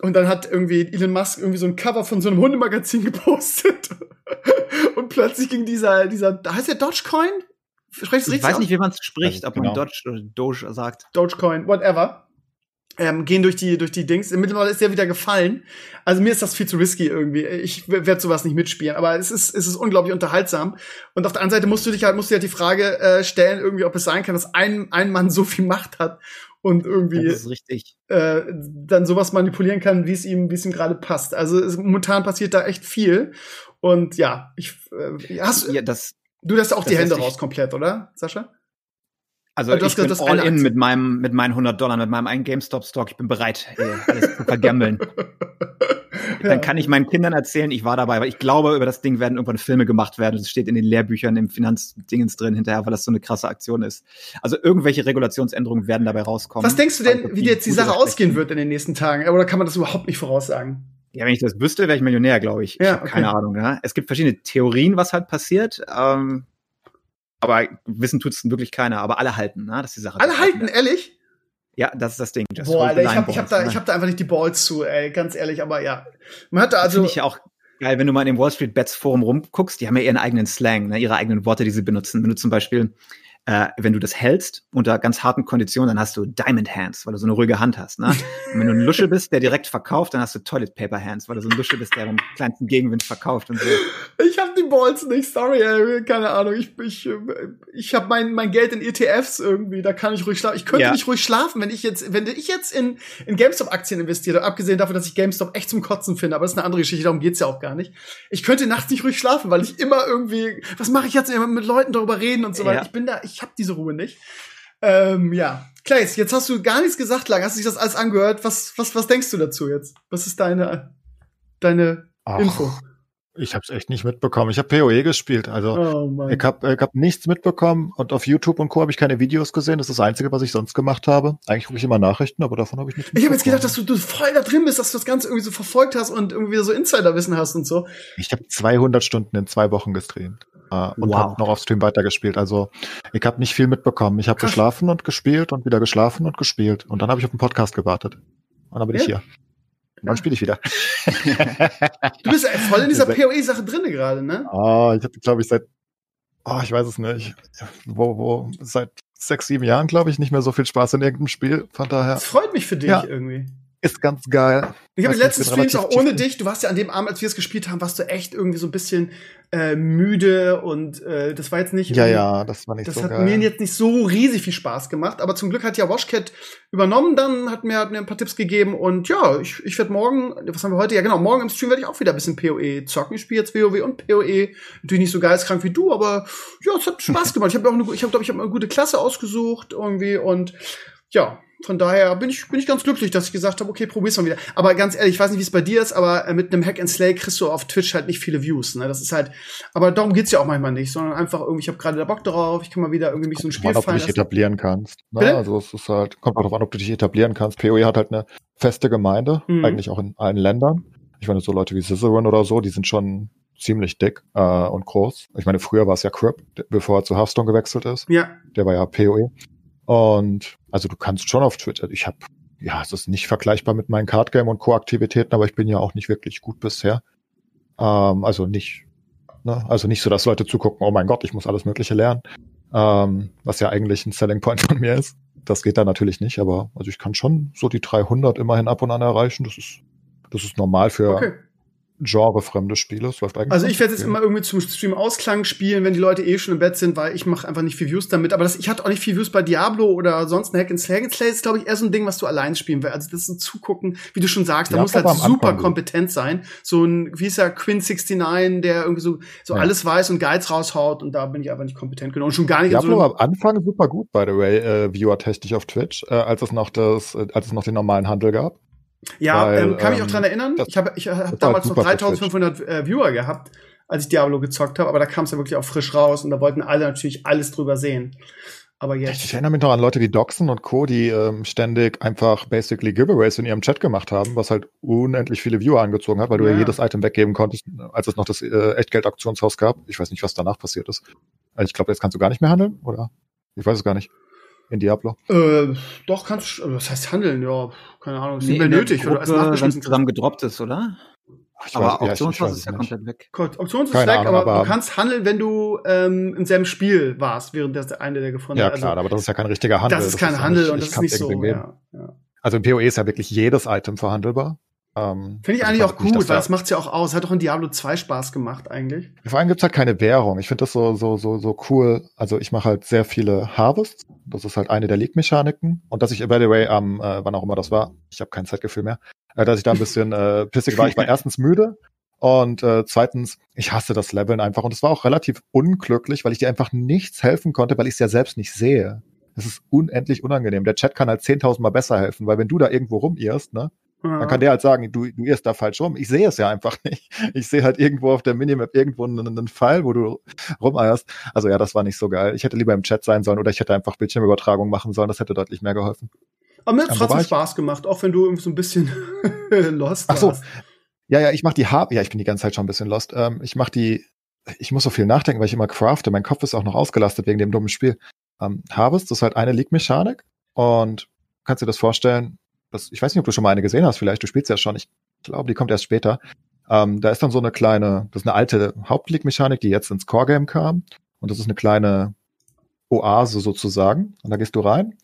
Speaker 1: und dann hat irgendwie Elon Musk irgendwie so ein Cover von so einem Hundemagazin gepostet. und plötzlich ging dieser, dieser, heißt der Dogecoin?
Speaker 2: Sprichst ich weiß nicht, wie man es spricht, ob genau. man Dodge oder Doge sagt.
Speaker 1: Dogecoin, whatever ähm, gehen durch die durch die Dings. Mittlerweile ist der wieder gefallen. Also mir ist das viel zu risky irgendwie. Ich werde sowas nicht mitspielen. Aber es ist es ist unglaublich unterhaltsam. Und auf der anderen Seite musst du dich halt musst du halt die Frage äh, stellen irgendwie, ob es sein kann, dass ein ein Mann so viel Macht hat und irgendwie. Äh, dann sowas manipulieren kann, wie es ihm wie es ihm gerade passt. Also es, momentan passiert da echt viel. Und ja, ich äh, hast
Speaker 2: ja, das
Speaker 1: Du lässt auch die Hände raus komplett, oder, Sascha?
Speaker 2: Also, also ich bin gesagt, all in mit meinem, mit meinen 100 Dollar, mit meinem einen GameStop-Stock. Ich bin bereit, alles zu vergammeln. ja. Dann kann ich meinen Kindern erzählen, ich war dabei, weil ich glaube, über das Ding werden irgendwann Filme gemacht werden. Es steht in den Lehrbüchern, im Finanzdingens drin hinterher, weil das so eine krasse Aktion ist. Also irgendwelche Regulationsänderungen werden dabei rauskommen.
Speaker 1: Was denkst du denn, wie jetzt die Sache ausgehen wird in den nächsten Tagen? Oder kann man das überhaupt nicht voraussagen?
Speaker 2: Ja, wenn ich das wüsste, wäre ich Millionär, glaube ich. Ja, ich okay. keine Ahnung. Ja. Es gibt verschiedene Theorien, was halt passiert. Ähm, aber wissen tut es wirklich keiner, aber alle halten, ne, dass die Sache.
Speaker 1: Alle halten, ehrlich?
Speaker 2: Ja, das ist das Ding.
Speaker 1: Just Boah, Alter, ich habe hab da, ne? ich hab da einfach nicht die Balls zu, ey, ganz ehrlich, aber ja. Man hat da also.
Speaker 2: Finde ich ja auch geil, wenn du mal in dem Wall Street Bets Forum rumguckst, die haben ja ihren eigenen Slang, ne, ihre eigenen Worte, die sie benutzen. Wenn du zum Beispiel äh, wenn du das hältst unter ganz harten Konditionen, dann hast du Diamond Hands, weil du so eine ruhige Hand hast. Ne? Und wenn du ein Lusche bist, der direkt verkauft, dann hast du Toilet Paper Hands, weil du so ein Lusche bist, der beim kleinsten Gegenwind verkauft und so.
Speaker 1: Ich habe die Balls nicht, sorry, ey, keine Ahnung. Ich, ich, ich habe mein, mein Geld in ETFs irgendwie, da kann ich ruhig schlafen. Ich könnte ja. nicht ruhig schlafen, wenn ich jetzt, wenn ich jetzt in, in GameStop-Aktien investiere, abgesehen davon, dass ich GameStop echt zum Kotzen finde, aber das ist eine andere Geschichte, darum geht's ja auch gar nicht. Ich könnte nachts nicht ruhig schlafen, weil ich immer irgendwie, was mache ich jetzt immer mit Leuten darüber reden und so weiter. Ja. Ich bin da, ich habe diese Ruhe nicht. Ähm, ja. Clays, jetzt hast du gar nichts gesagt lang, hast du dich das alles angehört. Was, was, was denkst du dazu jetzt? Was ist deine, deine Ach, Info?
Speaker 3: Ich habe es echt nicht mitbekommen. Ich habe PoE gespielt, also oh ich habe ich hab nichts mitbekommen und auf YouTube und Co. habe ich keine Videos gesehen. Das ist das Einzige, was ich sonst gemacht habe. Eigentlich gucke ich immer Nachrichten, aber davon habe ich nichts
Speaker 1: Ich habe jetzt gedacht, dass du, du voll da drin bist, dass du das Ganze irgendwie so verfolgt hast und irgendwie so Insiderwissen hast und so.
Speaker 3: Ich habe 200 Stunden in zwei Wochen gestreamt äh, und wow. habe noch auf Stream weitergespielt. Also ich habe nicht viel mitbekommen. Ich habe geschlafen und gespielt und wieder geschlafen und gespielt und dann habe ich auf den Podcast gewartet und dann bin ja? ich hier. Und dann spiele ich wieder.
Speaker 1: du bist voll in dieser PoE-Sache drinne gerade, ne?
Speaker 3: Ah, ich habe, glaube ich, seit, oh, ich weiß es nicht, wo, wo, seit sechs, sieben Jahren, glaube ich, nicht mehr so viel Spaß in irgendeinem Spiel. Von daher.
Speaker 1: Das freut mich für dich ja. irgendwie
Speaker 3: ist ganz geil.
Speaker 1: Ich habe die letzten Streams auch ohne dich. Du warst ja an dem Abend, als wir es gespielt haben, warst du echt irgendwie so ein bisschen äh, müde und äh, das war jetzt nicht.
Speaker 3: Ja, ja, das war nicht
Speaker 1: das
Speaker 3: so
Speaker 1: geil.
Speaker 3: Das
Speaker 1: hat mir jetzt nicht so riesig viel Spaß gemacht, aber zum Glück hat ja Washcat übernommen, dann hat mir, hat mir ein paar Tipps gegeben und ja, ich, ich werde morgen, was haben wir heute? Ja, genau, morgen im Stream werde ich auch wieder ein bisschen PoE zocken. Ich spiele jetzt WoW und PoE. Natürlich nicht so geistkrank wie du, aber ja, es hat Spaß gemacht. Ich habe auch eine, ich habe glaube ich habe eine gute Klasse ausgesucht irgendwie und ja, von daher bin ich, bin ich ganz glücklich, dass ich gesagt habe, okay, probier's mal wieder. Aber ganz ehrlich, ich weiß nicht, wie es bei dir ist, aber äh, mit einem Hack and Slay kriegst du auf Twitch halt nicht viele Views. Ne? Das ist halt, aber darum geht's ja auch manchmal nicht, sondern einfach irgendwie, ich habe gerade da Bock drauf, ich kann mal wieder irgendwie mich so ein Spiel
Speaker 3: fallen Ob du dich etablieren kannst. Ne? Also es ist halt, kommt darauf an, ob du dich etablieren kannst. PoE hat halt eine feste Gemeinde, mhm. eigentlich auch in allen Ländern. Ich meine, so Leute wie Ciceron oder so, die sind schon ziemlich dick äh, und groß. Ich meine, früher war es ja Crip, bevor er zu Hearthstone gewechselt ist.
Speaker 1: Ja.
Speaker 3: Der war ja PoE. Und also du kannst schon auf Twitter. Ich habe, ja, es ist nicht vergleichbar mit meinen Cardgame und Co-Aktivitäten, aber ich bin ja auch nicht wirklich gut bisher. Ähm, also nicht, ne, also nicht so, dass Leute zugucken, oh mein Gott, ich muss alles Mögliche lernen. Ähm, was ja eigentlich ein Selling Point von mir ist. Das geht da natürlich nicht, aber also ich kann schon so die 300 immerhin ab und an erreichen. Das ist, das ist normal für, okay genrefremde Spiele. Es läuft eigentlich
Speaker 1: also ich werde jetzt immer irgendwie zum Stream Ausklang spielen, wenn die Leute eh schon im Bett sind, weil ich mache einfach nicht viel Views damit. Aber das, ich hatte auch nicht viel Views bei Diablo oder sonst ein Hack and Slay. Hack and Slay ist, glaube ich, eher so ein Ding, was du allein spielen willst. Also das ist ein Zugucken, wie du schon sagst, da ja, muss halt super Anfang kompetent sein. So ein, wie ist der, Quinn69, der irgendwie so, so ja. alles weiß und Guides raushaut und da bin ich einfach nicht kompetent genug. Und schon gar nicht
Speaker 3: Diablo so am Anfang super gut, by the way, äh, viewer-technisch auf Twitch, äh, als es noch das, äh, als es noch den normalen Handel gab.
Speaker 1: Ja, Weil, ähm, kann mich auch dran ähm, erinnern. Ich habe ich hab damals noch 3500 äh, Viewer gehabt, als ich Diablo gezockt habe, aber da kam es ja wirklich auch frisch raus und da wollten alle natürlich alles drüber sehen. Aber jetzt.
Speaker 3: Ich erinnere mich noch an Leute wie Doxen und Co., die ähm, ständig einfach basically Giveaways in ihrem Chat gemacht haben, was halt unendlich viele Viewer angezogen hat, weil ja. du ja jedes Item weggeben konntest, als es noch das äh, Echtgeld-Auktionshaus gab. Ich weiß nicht, was danach passiert ist. Also ich glaube, jetzt kannst du gar nicht mehr handeln, oder? Ich weiß es gar nicht. In Diablo?
Speaker 1: Äh, doch, kannst du, also das heißt handeln, ja, keine Ahnung, ist
Speaker 2: Nee,
Speaker 1: nicht mehr nötig,
Speaker 2: Gruppe, wenn
Speaker 1: abgeschlossen
Speaker 2: es zusammen gedroppt ist, oder?
Speaker 3: Ich
Speaker 2: aber
Speaker 3: weiß- ja,
Speaker 2: Auktionshaus
Speaker 3: weiß
Speaker 2: ist ja komplett weg.
Speaker 1: Gut, Option ist
Speaker 3: Keine
Speaker 1: weg,
Speaker 3: Ahnung,
Speaker 1: aber,
Speaker 3: aber-
Speaker 1: du kannst handeln, wenn du ähm, im selben Spiel warst, während das der eine der gefunden
Speaker 3: Ja,
Speaker 1: hat.
Speaker 3: klar,
Speaker 1: Also,
Speaker 3: aber das ist ja kein richtiger Handel.
Speaker 1: das ist kein
Speaker 3: ja
Speaker 1: Handel
Speaker 3: nicht,
Speaker 1: und
Speaker 3: ich
Speaker 1: das ist nicht so. Ja, ja.
Speaker 3: Also in PoE ist ja wirklich jedes Item verhandelbar. Ähm,
Speaker 1: Finde ich
Speaker 3: also
Speaker 1: eigentlich auch gut, weil
Speaker 3: da-
Speaker 1: das macht's ja auch aus. Hat doch in Diablo 2 Spaß gemacht eigentlich.
Speaker 3: Vor allem gibt's halt keine Währung. Ich finde das so, so, so, so cool. Also ich mache halt sehr viele Harvests. Das ist halt eine der League-Mechaniken. Und dass ich, by the way, am, äh, wann auch immer das war, ich habe kein Zeitgefühl mehr, äh, dass ich da ein bisschen äh, pissig war. Ich war erstens müde und äh, zweitens, ich hasse das Leveln einfach. Und es war auch relativ unglücklich, weil ich dir einfach nichts helfen konnte, weil ich es ja selbst nicht sehe. Das ist unendlich unangenehm. Der Chat kann halt 10.000 Mal besser helfen, weil wenn du da irgendwo rumirrst, ne,
Speaker 1: Ja.
Speaker 3: dann kann der halt sagen, du, du irrst da falsch rum. Ich sehe es ja einfach nicht. Ich sehe halt irgendwo auf der Minimap irgendwo einen, einen Pfeil, wo du rumeierst. Also ja, das war nicht so geil. Ich hätte lieber im Chat sein sollen oder ich hätte einfach Bildschirmübertragung machen sollen. Das hätte deutlich mehr geholfen.
Speaker 1: aber mir hat's
Speaker 3: Aber
Speaker 1: trotzdem Spaß gemacht, auch wenn du irgendwie so ein bisschen lost
Speaker 3: Ach so.
Speaker 1: warst.
Speaker 3: Ja, ja, ich mach die Har ja, ich bin die ganze Zeit schon ein bisschen lost. Ähm, ich mach die, ich muss so viel nachdenken, weil ich immer crafte. Mein Kopf ist auch noch ausgelastet wegen dem dummen Spiel. Ähm, Harvest ist halt eine League-Mechanik und kannst dir das vorstellen, das, ich weiß nicht, ob du schon mal eine gesehen hast, vielleicht, du spielst ja schon, ich glaube, die kommt erst später. Ähm, da ist dann so eine kleine, das ist eine alte Hauptleague-Mechanik, die jetzt ins Core-Game kam. Und das ist eine kleine Oase sozusagen. Und da gehst du rein.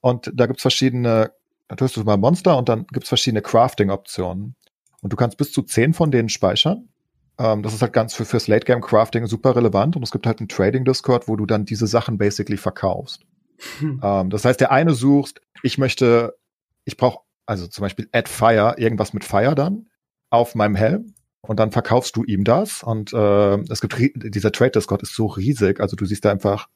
Speaker 3: Und da gibt's verschiedene, da tust du mal Monster und dann gibt's verschiedene Crafting-Optionen. Und du kannst bis zu zehn von denen speichern. Ähm, das ist halt ganz für, fürs Late-Game-Crafting super relevant. Und es gibt halt einen Trading-Discord, wo du dann diese Sachen basically verkaufst.
Speaker 1: Hm.
Speaker 3: Ähm, das heißt, der eine sucht, ich möchte, ich brauche also zum Beispiel Add Fire, irgendwas mit Fire dann auf meinem Helm und dann verkaufst du ihm das und äh, es gibt dieser Trade Discord ist so riesig, also du siehst da einfach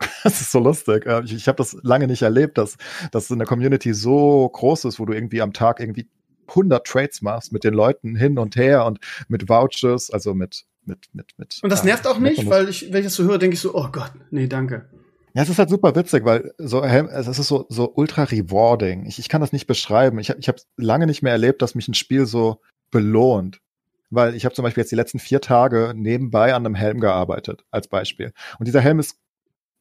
Speaker 3: das ist so lustig. Äh, Ich, ich habe das lange nicht erlebt, dass dass in der Community so groß ist, wo du irgendwie am Tag irgendwie 100 Trades machst mit den Leuten hin und her und mit Vouchers, also mit mit mit mit.
Speaker 1: Und das
Speaker 3: äh,
Speaker 1: nervt auch nicht,
Speaker 3: das?
Speaker 1: weil ich, wenn ich das so höre, denke ich so, oh Gott, nee, danke.
Speaker 3: Ja, es ist halt super witzig, weil so es ist so so ultra rewarding. Ich, ich kann das nicht beschreiben. Ich ich habe lange nicht mehr erlebt, dass mich ein Spiel so belohnt, weil ich habe zum Beispiel jetzt die letzten vier Tage nebenbei an einem Helm gearbeitet als Beispiel. Und dieser Helm ist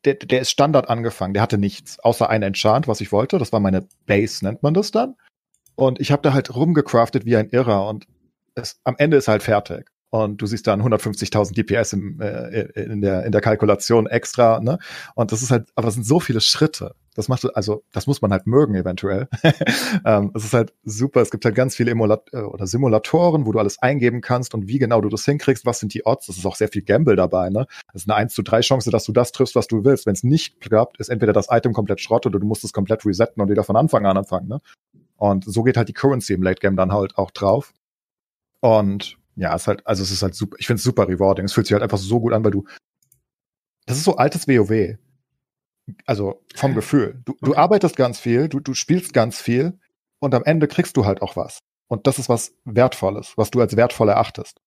Speaker 3: der, der ist Standard angefangen. Der hatte nichts außer ein Enchant, was ich wollte. Das war meine Base, nennt man das dann. Und ich habe da halt rumgecraftet wie ein Irrer und es, am Ende ist halt fertig. Und du siehst dann 150.000 DPS im, äh, in, der, in der Kalkulation extra, ne? Und das ist halt, aber es sind so viele Schritte. Das macht, also, das muss man halt mögen, eventuell. ähm, es ist halt super. Es gibt halt ganz viele Emulat äh, oder Simulatoren, wo du alles eingeben kannst und wie genau du das hinkriegst. Was sind die Odds? Das ist auch sehr viel Gamble dabei, ne? Das ist eine 1 zu 3 Chance, dass du das triffst, was du willst. Wenn es nicht klappt, ist entweder das Item komplett Schrott oder du musst es komplett resetten und wieder von Anfang an anfangen, ne? Und so geht halt die Currency im Late Game dann halt auch drauf. Und ja, ist halt, also es ist halt super, ich finde es super rewarding. Es fühlt sich halt einfach so gut an, weil du, das ist so altes WoW. Also vom Gefühl. Du, du arbeitest ganz viel, du, du spielst ganz viel und am Ende kriegst du halt auch was. Und das ist was Wertvolles, was du als wertvoll erachtest.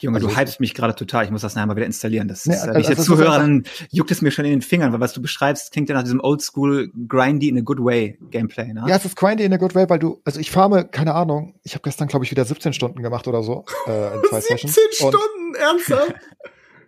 Speaker 2: Junge,
Speaker 3: Also
Speaker 2: du hypest mich gerade total. Ich muss das nachher mal wieder installieren. Das
Speaker 3: Nee,
Speaker 2: ist, äh,
Speaker 3: also
Speaker 2: wenn ich
Speaker 3: das
Speaker 2: jetzt zuhöre, dann juckt es mir schon in den Fingern, weil was du beschreibst, klingt ja nach diesem Oldschool Grindy in a good way Gameplay, ne?
Speaker 3: Ja, es ist grindy in a good way, weil du, also ich farme, keine Ahnung, ich habe gestern, glaube ich, wieder 17 Stunden gemacht oder so äh, in zwei
Speaker 1: 17
Speaker 3: Sessions. Und
Speaker 1: Stunden, ernsthaft?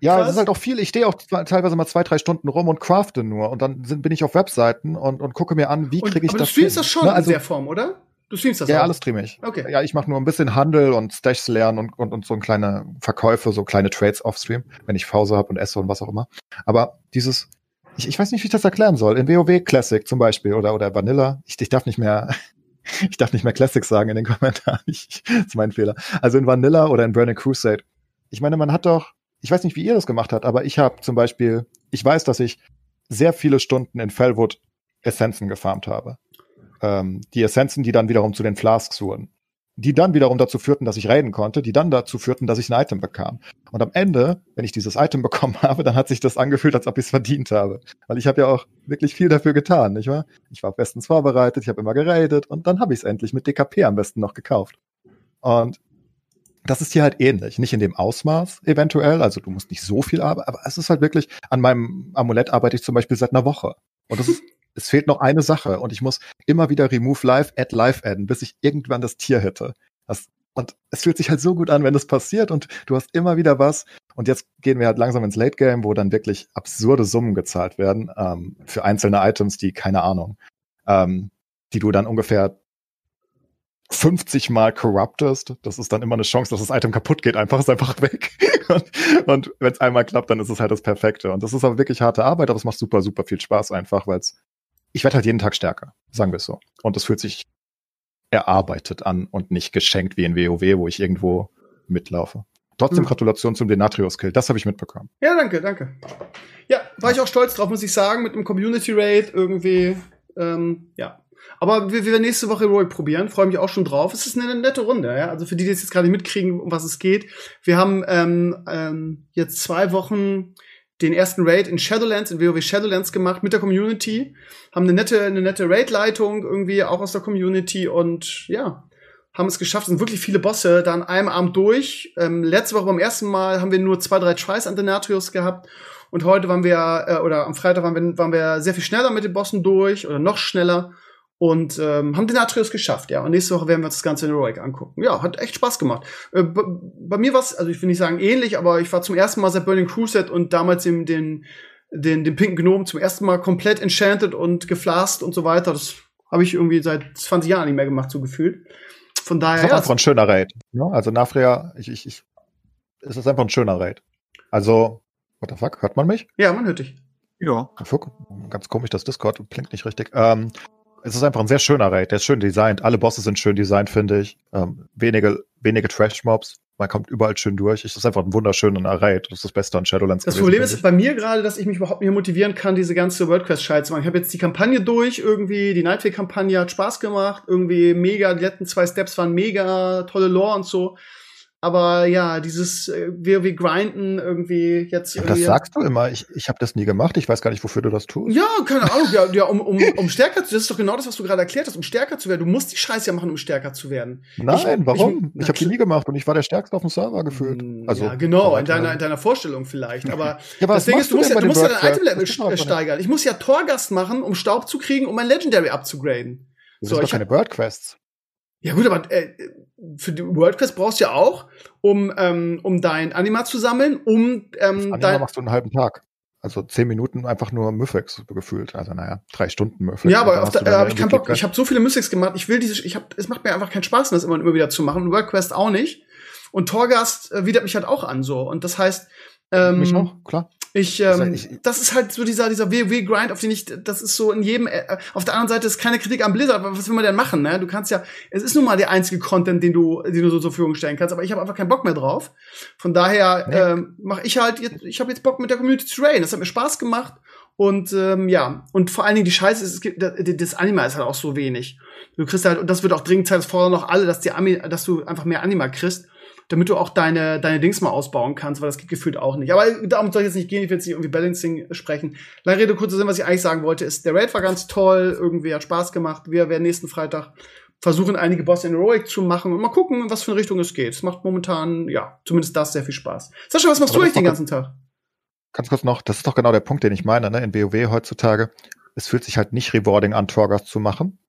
Speaker 3: Ja,
Speaker 1: Krass.
Speaker 3: es ist halt auch viel. Ich stehe auch teilweise mal zwei, drei Stunden rum und crafte nur. Und dann sind, bin ich auf Webseiten und, und gucke mir an, wie kriege ich
Speaker 1: aber
Speaker 3: das
Speaker 1: du streamst
Speaker 3: hin.
Speaker 1: das schon
Speaker 3: Ne,
Speaker 1: in
Speaker 3: also,
Speaker 1: der Form, oder? Du streamst das
Speaker 3: ja,
Speaker 1: auch.
Speaker 3: alles streame ich.
Speaker 1: Okay.
Speaker 3: Ja, ich mache nur ein bisschen Handel und Stashs lernen und, und, und so ein kleine Verkäufe, so kleine Trades offstream, wenn ich Pause habe und esse und was auch immer. Aber dieses, ich, ich weiß nicht, wie ich das erklären soll. In WoW Classic zum Beispiel oder, oder Vanilla, ich, ich darf nicht mehr, ich darf nicht mehr Classic sagen in den Kommentaren. Ich, das ist mein Fehler. Also in Vanilla oder in Burning Crusade. Ich meine, man hat doch, ich weiß nicht, wie ihr das gemacht habt, aber ich habe zum Beispiel, ich weiß, dass ich sehr viele Stunden in Fellwood Essenzen gefarmt habe. Ähm, die Essenzen, die dann wiederum zu den Flasks wurden. Die dann wiederum dazu führten, dass ich raiden konnte, die dann dazu führten, dass ich ein Item bekam. Und am Ende, wenn ich dieses Item bekommen habe, dann hat sich das angefühlt, als ob ich es verdient habe. Weil ich habe ja auch wirklich viel dafür getan, nicht wahr? Ich war bestens vorbereitet, ich habe immer geradet und dann habe ich es endlich mit DKP am besten noch gekauft. Und das ist hier halt ähnlich. Nicht in dem Ausmaß eventuell, also du musst nicht so viel arbeiten, aber es ist halt wirklich, an meinem Amulett arbeite ich zum Beispiel seit einer Woche. Und das ist, es fehlt noch eine Sache und ich muss immer wieder Remove Live, Add Live adden, bis ich irgendwann das Tier hätte. Das, und es fühlt sich halt so gut an, wenn das passiert und du hast immer wieder was, Und jetzt gehen wir halt langsam ins Late Game, wo dann wirklich absurde Summen gezahlt werden ähm, für einzelne Items, die keine Ahnung, ähm, die du dann ungefähr 50 Mal corruptest. Das ist dann immer eine Chance, dass das Item kaputt geht. Einfach ist einfach weg. und, und wenn es einmal klappt, dann ist es halt das Perfekte. Und das ist aber wirklich harte Arbeit, aber es macht super, super viel Spaß einfach, weil es ich werde halt jeden Tag stärker, sagen wir es so. Und es fühlt sich erarbeitet an und nicht geschenkt wie in WoW, wo ich irgendwo mitlaufe. Trotzdem
Speaker 1: Mhm.
Speaker 3: Gratulation zum Denatrius-Kill. Das habe ich mitbekommen.
Speaker 1: Ja, danke, danke. Ja, war ich auch stolz drauf, muss ich sagen, mit einem Community Raid irgendwie. Ähm, ja. Aber wir, wir werden nächste Woche Heroic probieren, freue mich auch schon drauf. Es ist eine nette Runde, ja. Also für die, die jetzt gerade mitkriegen, um was es geht. Wir haben ähm, ähm, jetzt zwei Wochen den ersten Raid in Shadowlands, in WoW Shadowlands gemacht mit der Community. Haben eine nette, eine nette Raid-Leitung irgendwie auch aus der Community und ja, haben es geschafft. Es sind wirklich viele Bosse da an einem Abend durch. Ähm, letzte Woche beim ersten Mal haben wir nur zwei, drei Tries an Denatrius gehabt. Und heute waren wir, äh, oder am Freitag waren wir, waren wir sehr viel schneller mit den Bossen durch oder noch schneller und ähm, haben Denatrius geschafft, ja. Und nächste Woche werden wir uns das Ganze in Heroic angucken. Ja, hat echt Spaß gemacht. Äh, bei, mir war es, also ich will nicht sagen ähnlich, aber ich war zum ersten Mal seit Burning Crusade und damals den, den, den, den pinken Gnom zum ersten Mal komplett enchanted und geflasst und so weiter. Das habe ich irgendwie seit 20 Jahren nicht mehr gemacht, so gefühlt. Von
Speaker 3: Das
Speaker 1: daher,
Speaker 3: ist
Speaker 1: ja,
Speaker 3: einfach ein schöner Raid. Ne? Also Nafria, ich, ich, ich, es ist einfach ein schöner Raid. Also, what the fuck, hört man mich?
Speaker 1: ja, man hört dich.
Speaker 2: Ja.
Speaker 3: Ganz komisch, das Discord klingt nicht richtig. Ähm, es ist einfach ein sehr schöner Raid, der ist schön designt. Alle Bosse sind schön designt, finde ich. Ähm, wenige, wenige Trash-Mobs. Man kommt überall schön durch. Es ist einfach ein wunderschöner Raid. Das ist das Beste an Shadowlands.
Speaker 1: Das
Speaker 3: gewesen,
Speaker 1: Problem ist bei mir gerade, dass ich mich überhaupt nicht motivieren kann, diese ganze WordQuest-Scheiße zu machen. Ich habe jetzt die Kampagne durch, irgendwie, die Nightway-Kampagne hat Spaß gemacht, irgendwie mega, die letzten zwei Steps waren mega, tolle Lore und so. Aber ja, dieses äh, WoW Grinden irgendwie jetzt
Speaker 3: ich. Das
Speaker 1: irgendwie.
Speaker 3: sagst du immer. Ich, ich habe das nie gemacht. Ich weiß gar nicht, wofür du das tust.
Speaker 1: Ja, keine Ahnung, ja, ja um, um, um stärker zu, das ist doch genau das, was du gerade erklärt hast, um stärker zu werden. Du musst die Scheiße ja machen, um stärker zu werden.
Speaker 3: Nein,
Speaker 1: Ich-
Speaker 3: warum?
Speaker 1: ich-
Speaker 3: Ich, habe die nie gemacht und ich war der Stärkste auf dem Server gefühlt. Also,
Speaker 1: ja, genau, in deiner, in deiner Vorstellung vielleicht. Aber
Speaker 3: Ja, was
Speaker 1: das Ding ist, du musst
Speaker 3: denn
Speaker 1: ja, du musst ja dein? Item-Level
Speaker 3: einfach
Speaker 1: steigern. Ich muss ja Torgast machen, um Staub zu kriegen, um mein Legendary abzugraden.
Speaker 3: Das
Speaker 1: So,
Speaker 3: sind doch keine Bird-Quests.
Speaker 1: Ja gut, aber äh, für die WordQuest brauchst du ja auch, um, ähm, um dein Anima zu sammeln, um ähm,
Speaker 3: Anima machst du einen halben Tag. Also zehn Minuten einfach nur Mythics gefühlt. Also naja, drei Stunden Mythics.
Speaker 1: Ja, aber auf der, äh, ich keinen Bock. Ich habe so viele Mystics gemacht. Ich will diese. Ich hab, es macht mir einfach keinen Spaß, das immer und immer wieder zu machen. Und WordQuest auch nicht. Und Torgast äh, widert mich halt auch an so. Und das heißt, ähm,
Speaker 3: Mich auch, klar.
Speaker 1: Ich,
Speaker 3: Das
Speaker 1: ähm,
Speaker 3: ich-
Speaker 1: das ist halt so dieser, dieser WoW-Grind, auf den ich, das ist so in jedem, äh, auf der anderen Seite ist keine Kritik am Blizzard, aber was will man denn machen, ne? Du kannst ja, es ist nun mal der einzige Content, den du, den du so zur Verfügung stellen kannst, aber ich habe einfach keinen Bock mehr drauf. Von daher,
Speaker 3: Nee.
Speaker 1: ähm, mache ich halt jetzt, ich habe jetzt Bock mit der Community zu raiden. Das hat mir Spaß gemacht. Und ähm, ja, und vor allen Dingen die Scheiße ist, es gibt, das, das Anima ist halt auch so wenig. Du kriegst halt, und das wird auch dringend Zeit, das fordern noch alle, dass die Ami, dass du einfach mehr Anima kriegst damit du auch deine, deine Dings mal ausbauen kannst, weil das geht gefühlt auch nicht. Aber darum soll ich jetzt nicht gehen, ich will jetzt nicht irgendwie Balancing sprechen. Lange Rede, kurzer Sinn, was ich eigentlich sagen wollte, ist, der Raid war ganz toll, irgendwie hat Spaß gemacht. Wir werden nächsten Freitag versuchen, einige Bosse in Heroic zu machen und mal gucken, in was für eine Richtung es geht. Es macht momentan, ja, zumindest das sehr viel Spaß. Sascha, was machst
Speaker 3: Aber
Speaker 1: du eigentlich den ganzen Tag?
Speaker 3: Ganz kurz noch, das ist doch genau der Punkt, den ich meine, ne? In WoW heutzutage. Es fühlt sich halt nicht rewarding an, Torgas zu machen,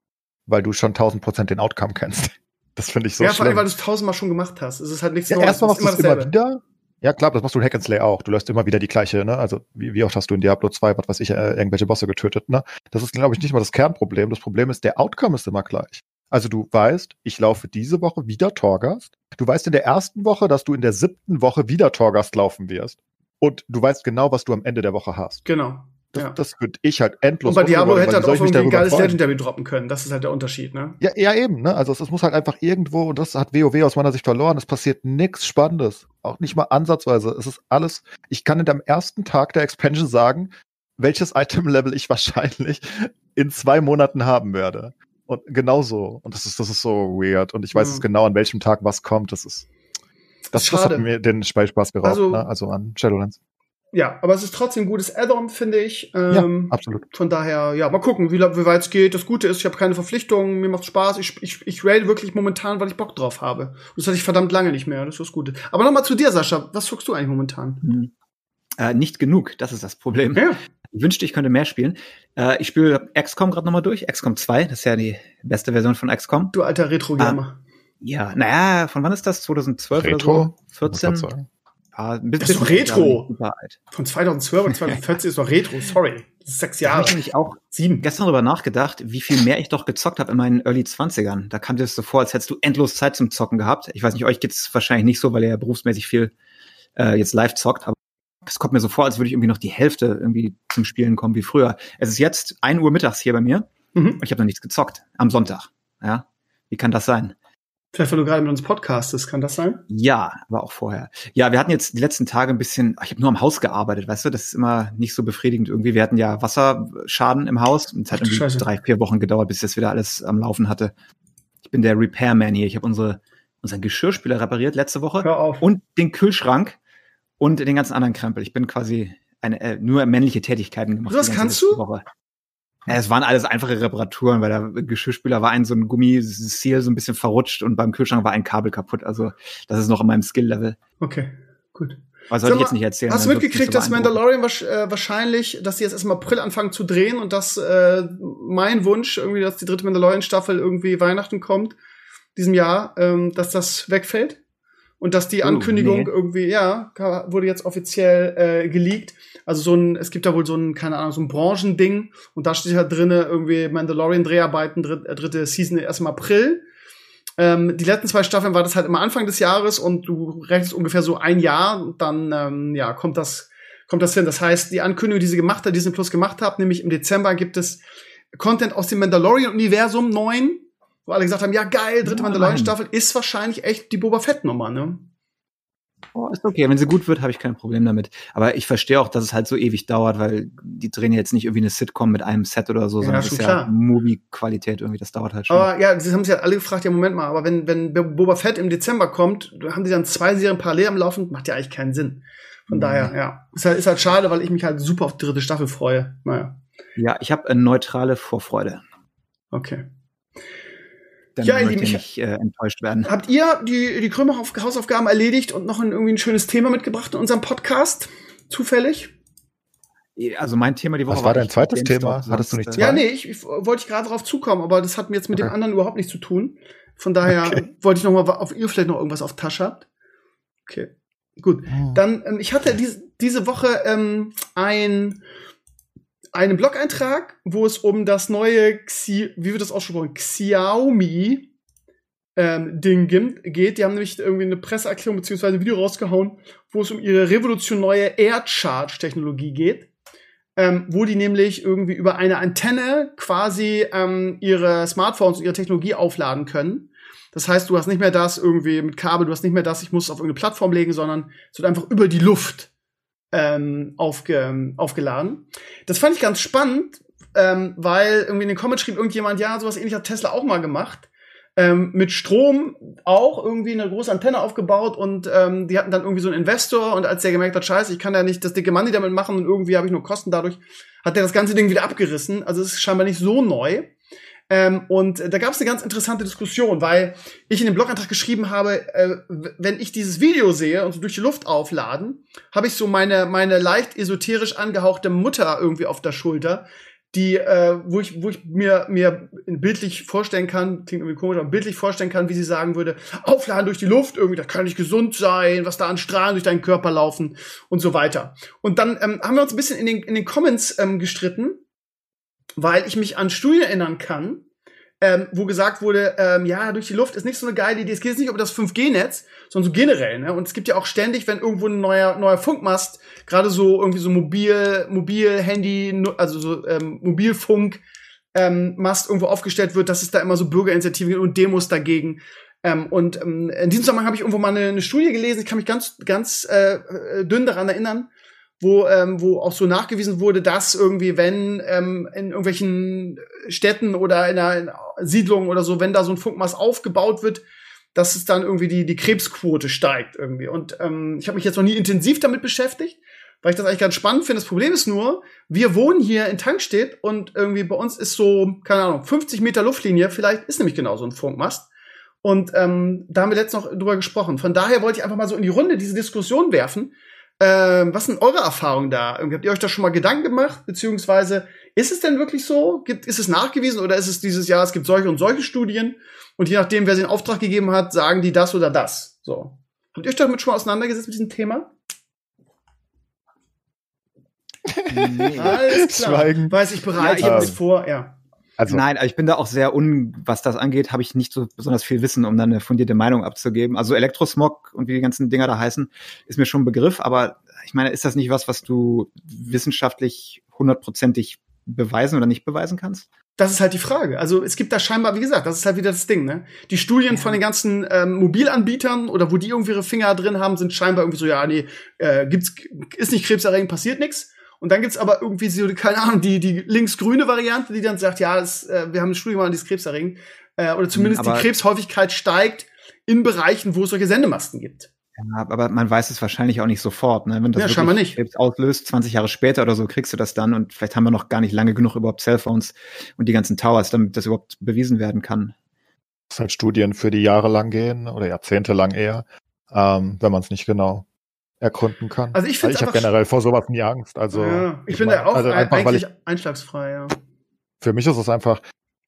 Speaker 3: weil du schon 1000 Prozent den Outcome kennst. Das finde ich so
Speaker 1: ja, vor allem, weil du es tausendmal schon gemacht hast. Es ist halt nichts
Speaker 3: Ja,
Speaker 1: Neues.
Speaker 3: erstmal machst du es immer wieder. Ja, klar, das machst du in Hack and Slay auch. Du löst immer wieder die gleiche, ne? Also, wie, wie oft hast du in Diablo 2, was weiß ich, äh, irgendwelche Bosse getötet, ne? Das ist, glaube ich, nicht mal das Kernproblem. Das Problem ist, der Outcome ist immer gleich. Also, du weißt, ich laufe diese Woche wieder Torgast. Du weißt in der ersten Woche, dass du in der siebten Woche wieder Torgast laufen wirst. Und du weißt genau, was du am Ende der Woche hast.
Speaker 1: Genau.
Speaker 3: Das,
Speaker 1: Ja.
Speaker 3: das würde ich halt endlos
Speaker 1: Und bei Diablo hätte halt auch irgendwie ein geiles? Legendary droppen können. Das ist halt der Unterschied, ne?
Speaker 3: Ja, ja, eben, ne? Also es, es muss halt einfach irgendwo, und das hat WoW aus meiner Sicht verloren, es passiert nichts Spannendes. Auch nicht mal ansatzweise. Es ist alles, ich kann in am ersten Tag der Expansion sagen, welches Item-Level ich wahrscheinlich in zwei Monaten haben werde. Und genau so. Und das ist, das ist so weird. Und ich weiß
Speaker 1: Mhm.
Speaker 3: jetzt genau, an welchem Tag was kommt. Das ist, das, das hat mir den Spaß geraubt,
Speaker 1: Also-
Speaker 3: ne? Also an Shadowlands.
Speaker 1: Ja, aber es ist trotzdem ein gutes Add-on, finde ich.
Speaker 3: Ja,
Speaker 1: Ähm,
Speaker 3: absolut.
Speaker 1: Von daher, ja, mal gucken, wie, wie weit es geht. Das Gute ist, ich habe keine Verpflichtungen, mir macht Spaß. Ich, ich, ich raid wirklich momentan, weil ich Bock drauf habe. Und das hatte ich verdammt lange nicht mehr. Das ist das Gute. Aber nochmal zu dir, Sascha. Was guckst du eigentlich momentan?
Speaker 2: Hm. Äh, nicht genug, das ist das Problem.
Speaker 1: Ja.
Speaker 2: Ich wünschte, ich könnte mehr spielen. Äh, ich spiele XCOM gerade nochmal durch. XCOM 2, das ist ja die beste Version von XCOM.
Speaker 1: Du alter Retro-Gamer.
Speaker 2: Ja, naja, von wann ist das? 2012
Speaker 3: Retro?
Speaker 2: oder so? 14? Ah, ein
Speaker 1: Das ist doch
Speaker 2: bisschen-
Speaker 1: Retro. Von 2012 und 2014 ist doch Retro, sorry. Sechs
Speaker 2: Da habe
Speaker 1: Jahre.
Speaker 2: ich auch
Speaker 1: Sieben.
Speaker 2: gestern darüber nachgedacht, wie viel mehr ich doch gezockt habe in meinen Early 20ern. Da kam dir das so vor, als hättest du endlos Zeit zum Zocken gehabt. Ich weiß nicht, euch geht's wahrscheinlich nicht so, weil ihr ja berufsmäßig viel äh, jetzt live zockt, aber es kommt mir so vor, als würde ich irgendwie noch die Hälfte irgendwie zum Spielen kommen wie früher. Es ist jetzt 1 Uhr mittags hier bei mir
Speaker 1: Mhm.
Speaker 2: und ich habe noch nichts gezockt am Sonntag. Ja, wie kann das sein?
Speaker 1: Vielleicht, weil du gerade mit uns podcastest, kann das sein?
Speaker 2: Ja, aber auch vorher. Ja, wir hatten jetzt die letzten Tage ein bisschen, ich habe nur am Haus gearbeitet, weißt du, das ist immer nicht so befriedigend irgendwie. Wir hatten ja Wasserschaden im Haus und es hat irgendwie
Speaker 1: Scheiße.
Speaker 2: drei, vier Wochen gedauert, bis ich das wieder alles am Laufen hatte. Ich bin der Repairman hier. Ich habe unsere, unseren Geschirrspüler repariert letzte Woche
Speaker 1: Hör auf.
Speaker 2: und den Kühlschrank und den ganzen anderen Krempel. Ich bin quasi eine, äh, nur männliche Tätigkeiten gemacht.
Speaker 1: Was
Speaker 2: die ganze
Speaker 1: kannst du?
Speaker 2: Woche. Ja, es waren alles einfache Reparaturen, weil der Geschirrspüler war ein so ein Gummiseal so ein bisschen verrutscht und beim Kühlschrank war ein Kabel kaputt. Also das ist noch in meinem Skill-Level.
Speaker 1: Okay, gut.
Speaker 2: Was soll ich jetzt nicht erzählen?
Speaker 1: Hast du mitgekriegt,
Speaker 2: so
Speaker 1: dass Mandalorian äh, wahrscheinlich, dass die jetzt erst im April anfangen zu drehen und dass äh, mein Wunsch, irgendwie, dass die dritte Mandalorian-Staffel irgendwie Weihnachten kommt, diesem Jahr, ähm, dass das wegfällt? Und dass die
Speaker 2: Oh,
Speaker 1: Ankündigung
Speaker 2: nee.
Speaker 1: irgendwie, ja, wurde jetzt offiziell äh, geleakt. Also so ein, es gibt da wohl so ein, keine Ahnung, so ein Branchending und da steht halt drinne irgendwie Mandalorian-Dreharbeiten, dritt, äh, dritte Season erst im April. Ähm, die letzten zwei Staffeln war das halt immer Anfang des Jahres und du rechnest ungefähr so ein Jahr und dann ähm, ja kommt das kommt das hin. Das heißt, die Ankündigung, die sie gemacht hat, Disney Plus gemacht hat, nämlich im Dezember gibt es Content aus dem Mandalorian-Universum 9, wo alle gesagt haben, ja geil, dritte
Speaker 2: Nein.
Speaker 1: Mandalorian-Staffel ist wahrscheinlich echt die Boba Fett-Nummer, ne?
Speaker 2: Oh, ist okay. Wenn sie gut wird, habe ich kein Problem damit. Aber ich verstehe auch, dass es halt so ewig dauert, weil die drehen jetzt nicht irgendwie eine Sitcom mit einem Set oder so,
Speaker 1: Ja,
Speaker 2: sondern das ist
Speaker 1: klar.
Speaker 2: ja Movie-Qualität irgendwie. Das dauert halt schon.
Speaker 1: Aber ja, sie haben sich halt alle gefragt, ja, Moment mal, aber wenn, wenn Boba Fett im Dezember kommt, haben die dann zwei Serien parallel am Laufen, macht ja eigentlich keinen Sinn. Von
Speaker 2: Mhm.
Speaker 1: daher, ja. Ist halt, ist halt schade, weil ich mich halt super auf die dritte Staffel freue. Naja,
Speaker 2: ja, ich habe eine neutrale Vorfreude.
Speaker 1: okay.
Speaker 2: Dann
Speaker 1: Ja, ihr
Speaker 2: möchte
Speaker 1: Lieben,
Speaker 2: ich nicht äh, enttäuscht werden.
Speaker 1: Habt ihr die, die Krömer Hausaufgaben erledigt und noch ein, irgendwie ein schönes Thema mitgebracht in unserem Podcast? Zufällig?
Speaker 2: Also mein Thema die Woche
Speaker 3: Was war dein zweites
Speaker 2: GameStop,
Speaker 3: Thema? Hattest du nicht zwei?
Speaker 1: Ja, nee, ich, ich wollte ich gerade drauf zukommen, aber das hat mir jetzt mit dem
Speaker 3: Okay.
Speaker 1: anderen überhaupt nichts zu tun. Von daher
Speaker 3: Okay.
Speaker 1: wollte ich noch mal, auf ihr vielleicht noch irgendwas auf Tasche habt. Okay, gut. Dann, ähm, ich hatte diese, diese Woche ähm, ein, einen Blog-Eintrag, wo es um das neue Xi, wie wird das ausgesprochen? Xiaomi ähm, Ding geht. Die haben nämlich irgendwie eine Presseerklärung beziehungsweise ein Video rausgehauen, wo es um ihre revolution neue Air-Charge-Technologie geht. Ähm, wo die nämlich irgendwie über eine Antenne quasi ähm, ihre Smartphones und ihre Technologie aufladen können. Das heißt, du hast nicht mehr das irgendwie mit Kabel, du hast nicht mehr das, ich muss es auf irgendeine Plattform legen, sondern es wird einfach über die Luft ähm, aufge, aufgeladen. Das fand ich ganz spannend, ähm, weil irgendwie in den Comments schrieb irgendjemand, ja, sowas ähnlich hat Tesla auch mal gemacht. Ähm, mit Strom auch irgendwie eine große Antenne aufgebaut und ähm, die hatten dann irgendwie so einen Investor und als der gemerkt hat, scheiße, ich kann ja nicht das dicke Money damit machen und irgendwie habe ich nur Kosten dadurch, hat der das ganze Ding wieder abgerissen. Also es ist scheinbar nicht so neu. Ähm, und da gab es eine ganz interessante Diskussion, weil ich in dem Blogantrag geschrieben habe, äh, wenn ich dieses Video sehe und so durch die Luft aufladen, habe ich so meine, meine leicht esoterisch angehauchte Mutter irgendwie auf der Schulter, die, äh, wo ich, wo ich mir, mir bildlich vorstellen kann, klingt irgendwie komisch, aber bildlich vorstellen kann, wie sie sagen würde, aufladen durch die Luft, irgendwie, das kann nicht gesund sein, was da an Strahlen durch deinen Körper laufen und so weiter. Und dann ähm, haben wir uns ein bisschen in den, in den Comments ähm, gestritten, weil ich mich an Studien erinnern kann, ähm, wo gesagt wurde, ähm, ja, durch die Luft ist nicht so eine geile Idee. Es geht jetzt nicht um das 5G-Netz, sondern so generell. Ne? Und es gibt ja auch ständig, wenn irgendwo ein neuer, neuer Funkmast, gerade so irgendwie so mobil, mobil, Handy, also so ähm, Mobilfunk, ähm, Mast irgendwo aufgestellt wird, dass es da immer so Bürgerinitiativen gibt und Demos dagegen. Ähm, und ähm, in diesem Zusammenhang habe ich irgendwo mal eine, eine Studie gelesen, ich kann mich ganz, ganz äh, dünn daran erinnern, wo, ähm, wo auch so nachgewiesen wurde, dass irgendwie, wenn ähm, in irgendwelchen Städten oder in einer, in einer Siedlung oder so, wenn da so ein Funkmast aufgebaut wird, dass es dann irgendwie die, die Krebsquote steigt irgendwie. Und ähm, ich habe mich jetzt noch nie intensiv damit beschäftigt, weil ich das eigentlich ganz spannend finde. Das Problem ist nur, wir wohnen hier in Tankstedt und irgendwie bei uns ist so, keine Ahnung, 50 Meter Luftlinie, vielleicht ist nämlich genau so ein Funkmast. Und ähm, da haben wir letztens noch drüber gesprochen. Von daher wollte ich einfach mal so in die Runde diese Diskussion werfen. Ähm, was sind eure Erfahrungen da? Habt ihr euch da schon mal Gedanken gemacht? Beziehungsweise ist es denn wirklich so? Gibt, ist es nachgewiesen oder ist es dieses Jahr, es gibt solche und solche Studien und je nachdem, wer sie in Auftrag gegeben hat, sagen die das oder das? So. Habt ihr euch damit schon mal auseinandergesetzt mit diesem Thema?
Speaker 2: Nee.
Speaker 1: Alles klar.
Speaker 3: Schweigen.
Speaker 1: Weiß ich bereit,
Speaker 2: ja,
Speaker 1: ich
Speaker 3: habe
Speaker 1: es vor, ja.
Speaker 3: Also,
Speaker 2: Nein, ich bin da auch sehr un, was das angeht, habe ich nicht so besonders viel Wissen, um dann eine fundierte Meinung abzugeben. Also Elektrosmog und wie die ganzen Dinger da heißen, ist mir schon ein Begriff, aber ich meine, ist das nicht was, was du wissenschaftlich hundertprozentig beweisen oder nicht beweisen kannst?
Speaker 1: Das ist halt die Frage. Also es gibt da scheinbar, wie gesagt, das ist halt wieder das Ding, ne? Die Studien von den ganzen ähm, Mobilanbietern oder wo die irgendwie ihre Finger drin haben, sind scheinbar irgendwie so, ja, nee, äh, gibt's, ist nicht krebserregend, passiert nichts. Und dann gibt's aber irgendwie so, keine Ahnung, die, die linksgrüne Variante, die dann sagt, ja, das, äh, wir haben eine Studie gemacht, die ist krebserregend. Äh, oder zumindest die
Speaker 2: aber-
Speaker 1: Krebshäufigkeit steigt in Bereichen, wo es solche Sendemasten gibt.
Speaker 2: Ja, aber man weiß es wahrscheinlich auch nicht sofort. Ne? Wenn das
Speaker 1: Ja,
Speaker 2: wirklich
Speaker 1: scheinbar nicht.
Speaker 2: Krebs auslöst, 20 Jahre später oder so, kriegst du das dann und vielleicht haben wir noch gar nicht lange genug überhaupt Cellphones und die ganzen Towers, damit das überhaupt bewiesen werden kann.
Speaker 3: es halt Studien für die Jahre lang gehen oder Jahrzehnte lang eher, ähm, wenn man es nicht genau ergründen kann.
Speaker 1: Also ich find's
Speaker 3: ich habe generell vor sowas nie Angst. Also
Speaker 1: ja, ich, bin da auch
Speaker 3: also
Speaker 1: ein,
Speaker 3: einfach, weil
Speaker 1: eigentlich
Speaker 3: ich
Speaker 1: einschlagsfrei, ja.
Speaker 3: für mich ist es einfach,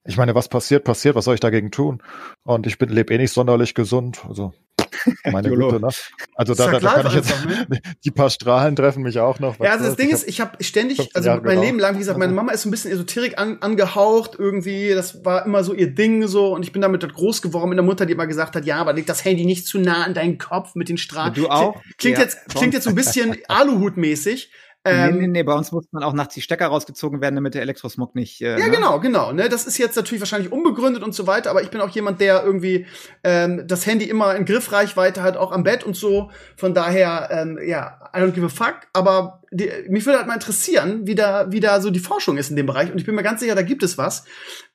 Speaker 3: ich meine, was passiert, passiert, was soll ich dagegen tun? Und ich bin lebe eh nicht sonderlich gesund. Also meine. Güte, ne? Also da, da, da kann ich jetzt
Speaker 1: ne?
Speaker 3: die paar Strahlen treffen mich auch noch.
Speaker 1: Ja, also das? Ding ist, ich habe ständig,
Speaker 3: 15
Speaker 1: also
Speaker 3: Jahre
Speaker 1: mein. Leben lang, wie gesagt, meine Mama ist so ein bisschen Esoterik an, angehaucht irgendwie. Das war immer so ihr Ding so und ich bin damit dort groß geworden mit einer Mutter, die immer gesagt hat, ja, aber leg das Handy nicht zu nah an deinen Kopf mit den Strahlen.
Speaker 2: Du auch?
Speaker 1: Klingt
Speaker 2: Ja,
Speaker 1: jetzt klingt jetzt so ein bisschen Aluhut-mäßig.
Speaker 2: Nee,
Speaker 1: Ähm,
Speaker 2: nee, nee, bei uns muss man auch nachts die Stecker rausgezogen werden, damit der Elektrosmog nicht. Äh,
Speaker 1: Ja,
Speaker 2: ne?
Speaker 1: genau, genau. Ne, das ist jetzt natürlich wahrscheinlich unbegründet und so weiter, aber ich bin auch jemand, der irgendwie ähm, das Handy immer in Griffreichweite hat, auch am Bett und so. Von daher, ähm, ja, I don't give a fuck. Aber die, mich würde halt mal interessieren, wie da, wie da so die Forschung ist in dem Bereich. Und ich bin mir ganz sicher, da gibt es was.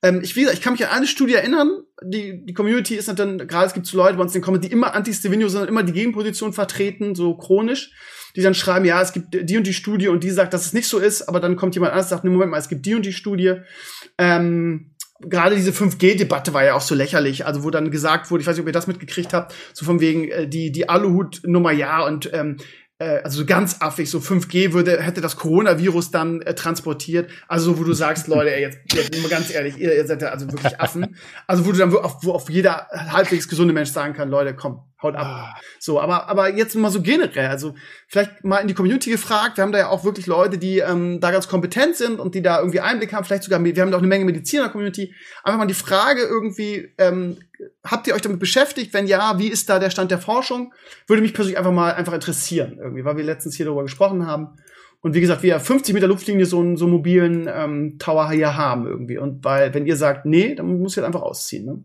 Speaker 1: Ähm, ich, wie gesagt, ich kann mich an eine Studie erinnern. Die, die Community ist dann, gerade es gibt so Leute bei uns in den Comments, die immer Anti-Stevenio sind und immer die Gegenposition vertreten, so chronisch die dann schreiben, ja, es gibt die und die Studie und die sagt, dass es nicht so ist, aber dann kommt jemand anderes und sagt, nee, Moment mal, es gibt die und die Studie. Ähm, Gerade diese 5G-Debatte war ja auch so lächerlich, also wo dann gesagt wurde, ich weiß nicht, ob ihr das mitgekriegt habt, so von wegen äh, die die Aluhut-Nummer ja und ähm, äh, also so ganz affig, so 5G würde hätte das Coronavirus dann äh, transportiert, also so, wo du sagst, Leute, ey, jetzt, jetzt mal ganz ehrlich, ihr, ihr seid ja also wirklich Affen, also wo du dann wo auf, wo auf jeder halbwegs gesunde Mensch sagen kann, Leute, komm, haut ab. So, aber, aber jetzt mal so generell, also vielleicht mal in die Community gefragt, wir haben da ja auch wirklich Leute, die ähm, da ganz kompetent sind und die da irgendwie Einblick haben, vielleicht sogar, wir haben da auch eine Menge Mediziner in der Community. Einfach mal die Frage irgendwie, ähm, habt ihr euch damit beschäftigt? Wenn ja, wie ist da der Stand der Forschung? Würde mich persönlich einfach mal einfach interessieren, irgendwie, weil wir letztens hier darüber gesprochen haben. Und wie gesagt, wir 50 Meter Luftlinie so einen so einen mobilen ähm, Tower hier haben irgendwie. Und weil, wenn ihr sagt, nee, dann muss ich halt einfach ausziehen, ne?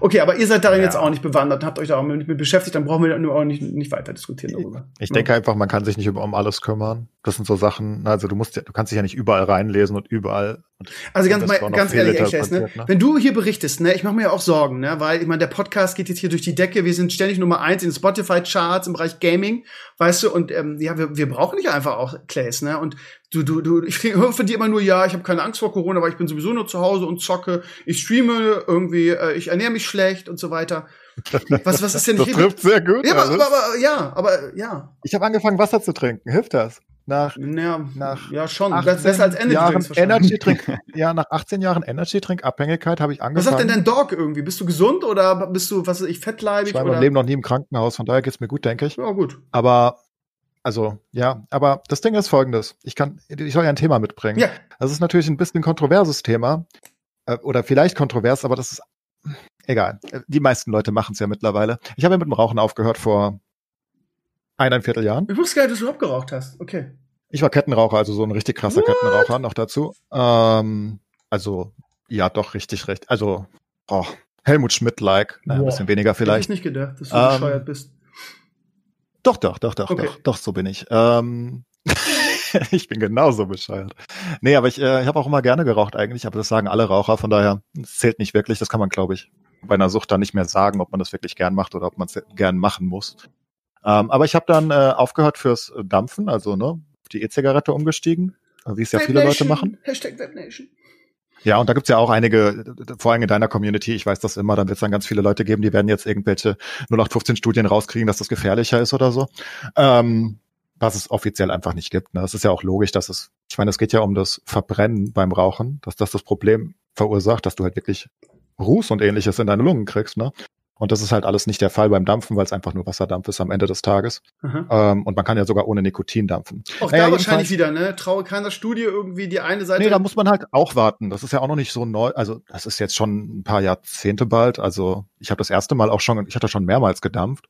Speaker 1: Okay, aber ihr seid darin
Speaker 3: Ja.
Speaker 1: jetzt auch nicht bewandert, habt euch da auch mit, mit beschäftigt, dann brauchen wir nur auch nicht, nicht weiter diskutieren darüber.
Speaker 3: Ich denke einfach, man kann sich nicht über- um alles kümmern. Das sind so Sachen, also du musst ja, du kannst dich ja nicht überall reinlesen und überall. Und
Speaker 1: Also ganz, mal, ganz ehrlich, echt, ne?
Speaker 3: ne?
Speaker 1: wenn du hier berichtest, ne, ich mache mir ja auch Sorgen, ne, weil ich meine, der Podcast geht jetzt hier durch die Decke, wir sind ständig Nummer eins in Spotify-Charts im Bereich Gaming, weißt du, und ähm, ja, wir, wir brauchen nicht einfach auch Clays, ne, und du, du, du, ich höre von dir immer nur, ja, ich habe keine Angst vor Corona, weil ich bin sowieso nur zu Hause und zocke, ich streame irgendwie, äh, ich ernähre mich schlecht und so weiter. Was, was ist denn
Speaker 3: Das
Speaker 1: hier?
Speaker 3: trifft sehr gut.
Speaker 1: Ja, aber, aber, aber, ja, aber, ja.
Speaker 3: ich habe angefangen, Wasser zu trinken. Hilft das? Nach
Speaker 1: Ja,
Speaker 3: Nach
Speaker 1: ja schon.
Speaker 3: 18
Speaker 1: Besser als Energy
Speaker 3: Jahren. Energy Drink, ja, nach 18 Jahren Energy Drink Abhängigkeit habe ich
Speaker 1: Was
Speaker 3: angefangen.
Speaker 1: sagt denn dein Dog irgendwie? Bist du gesund oder bist du, was weiß ich, fettleibig
Speaker 3: ich war in
Speaker 1: oder?
Speaker 3: meinem Leben noch nie im Krankenhaus, von daher geht's mir gut, denke ich.
Speaker 1: Ja, gut.
Speaker 3: Aber also, ja, aber das Ding ist folgendes. Ich kann, ich soll ja ein Thema mitbringen.
Speaker 1: Ja.
Speaker 3: Das ist natürlich ein bisschen kontroverses Thema. Äh, Oder vielleicht kontrovers, aber das ist egal. Die meisten Leute machen es ja mittlerweile. Ich habe ja mit dem Rauchen aufgehört vor eineinviertel Jahren.
Speaker 1: Ich wusste gar nicht, dass du überhaupt geraucht hast. Okay.
Speaker 3: Ich war Kettenraucher, also so ein richtig krasser
Speaker 1: What?
Speaker 3: Kettenraucher noch dazu. Ähm, also, ja, doch, richtig, recht. Also, oh, Helmut Schmidt-like. Na, ein bisschen weniger
Speaker 1: Hätte ich
Speaker 3: vielleicht.
Speaker 1: nicht gedacht, dass du
Speaker 3: Ähm,
Speaker 1: bescheuert bist.
Speaker 3: Doch, doch, doch, doch,
Speaker 1: Okay.
Speaker 3: doch, doch, so bin ich. Ähm, ich bin genauso bescheuert. Nee, aber ich, äh, ich habe auch immer gerne geraucht eigentlich, aber das sagen alle Raucher, von daher, es zählt nicht wirklich. Das kann man, glaube ich, bei einer Sucht dann nicht mehr sagen, ob man das wirklich gern macht oder ob man es gern machen muss. Ähm, aber ich habe dann äh, aufgehört fürs Dampfen, also ne, auf die E-Zigarette umgestiegen, wie es ja viele Leute machen.
Speaker 1: Hashtag Webnation.
Speaker 3: Ja, und da gibt's ja auch einige, vor allem in deiner Community, ich weiß das immer, dann wird's dann ganz viele Leute geben, die werden jetzt irgendwelche 0815-Studien rauskriegen, dass das gefährlicher ist oder so. Ähm, was es offiziell einfach nicht gibt. Ne? Das ist ja auch logisch, dass es, ich meine, es geht ja um das Verbrennen beim Rauchen, dass das das Problem verursacht, dass du halt wirklich Ruß und ähnliches in deine Lungen kriegst. Ne? Und das ist halt alles nicht der Fall beim Dampfen, weil es einfach nur Wasserdampf ist am Ende des Tages.
Speaker 1: Aha.
Speaker 3: Ähm, und man kann ja sogar ohne Nikotin dampfen.
Speaker 1: Auch
Speaker 3: Naja,
Speaker 1: da wahrscheinlich wieder, ne? Traue keiner Studie irgendwie die eine Seite.
Speaker 3: Nee, da muss man halt auch warten. Das ist ja auch noch nicht so neu. Also das ist jetzt schon ein paar Jahrzehnte bald. Also ich habe das erste Mal auch schon, ich hatte schon mehrmals gedampft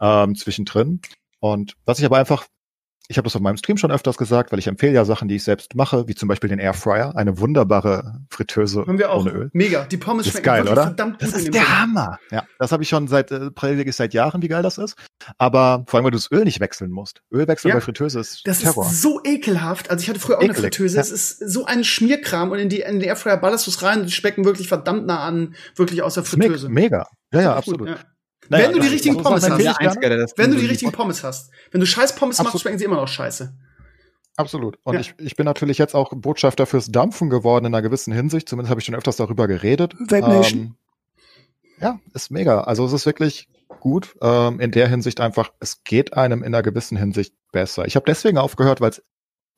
Speaker 3: ähm, zwischendrin. Und was ich aber einfach, ich habe das auf meinem Stream schon öfters gesagt, weil ich empfehle ja Sachen, die ich selbst mache, wie zum Beispiel den Airfryer, eine wunderbare Fritteuse
Speaker 1: haben wir auch.
Speaker 3: ohne Öl.
Speaker 1: Mega. Die Pommes
Speaker 3: Ist
Speaker 1: schmecken
Speaker 3: geil, oder?
Speaker 1: verdammt gut
Speaker 3: Das ist der
Speaker 1: Ding.
Speaker 3: Hammer. Ja, das habe ich schon seit äh, predige seit Jahren, wie geil das ist. Aber vor allem, weil du das Öl nicht wechseln musst. Ölwechsel
Speaker 1: Ja.
Speaker 3: bei Fritteuse ist
Speaker 1: Das
Speaker 3: Terror.
Speaker 1: ist so ekelhaft. Also ich hatte früher auch eine
Speaker 3: Ekelig,
Speaker 1: Fritteuse.
Speaker 3: ja.
Speaker 1: Es ist so ein Schmierkram und in die, in den Airfryer ballerst du es rein und die schmecken wirklich verdammt nah an, wirklich aus der Fritteuse.
Speaker 3: Mega. Ja, ja, absolut.
Speaker 1: ja.
Speaker 3: Naja,
Speaker 1: Wenn du die richtigen Pommes hast. Wenn du die richtigen Pommes hast. Wenn du scheiß Pommes machst,
Speaker 3: Absolut.
Speaker 1: schmecken sie immer noch scheiße.
Speaker 3: Absolut. Und
Speaker 1: Ja.
Speaker 3: ich, ich bin natürlich jetzt auch Botschafter fürs Dampfen geworden in einer gewissen Hinsicht. Zumindest habe ich schon öfters darüber geredet. Ähm, ja, ist mega. Also es ist wirklich gut. Ähm, in der Hinsicht einfach, es geht einem in einer gewissen Hinsicht besser. Ich habe deswegen aufgehört, weil es,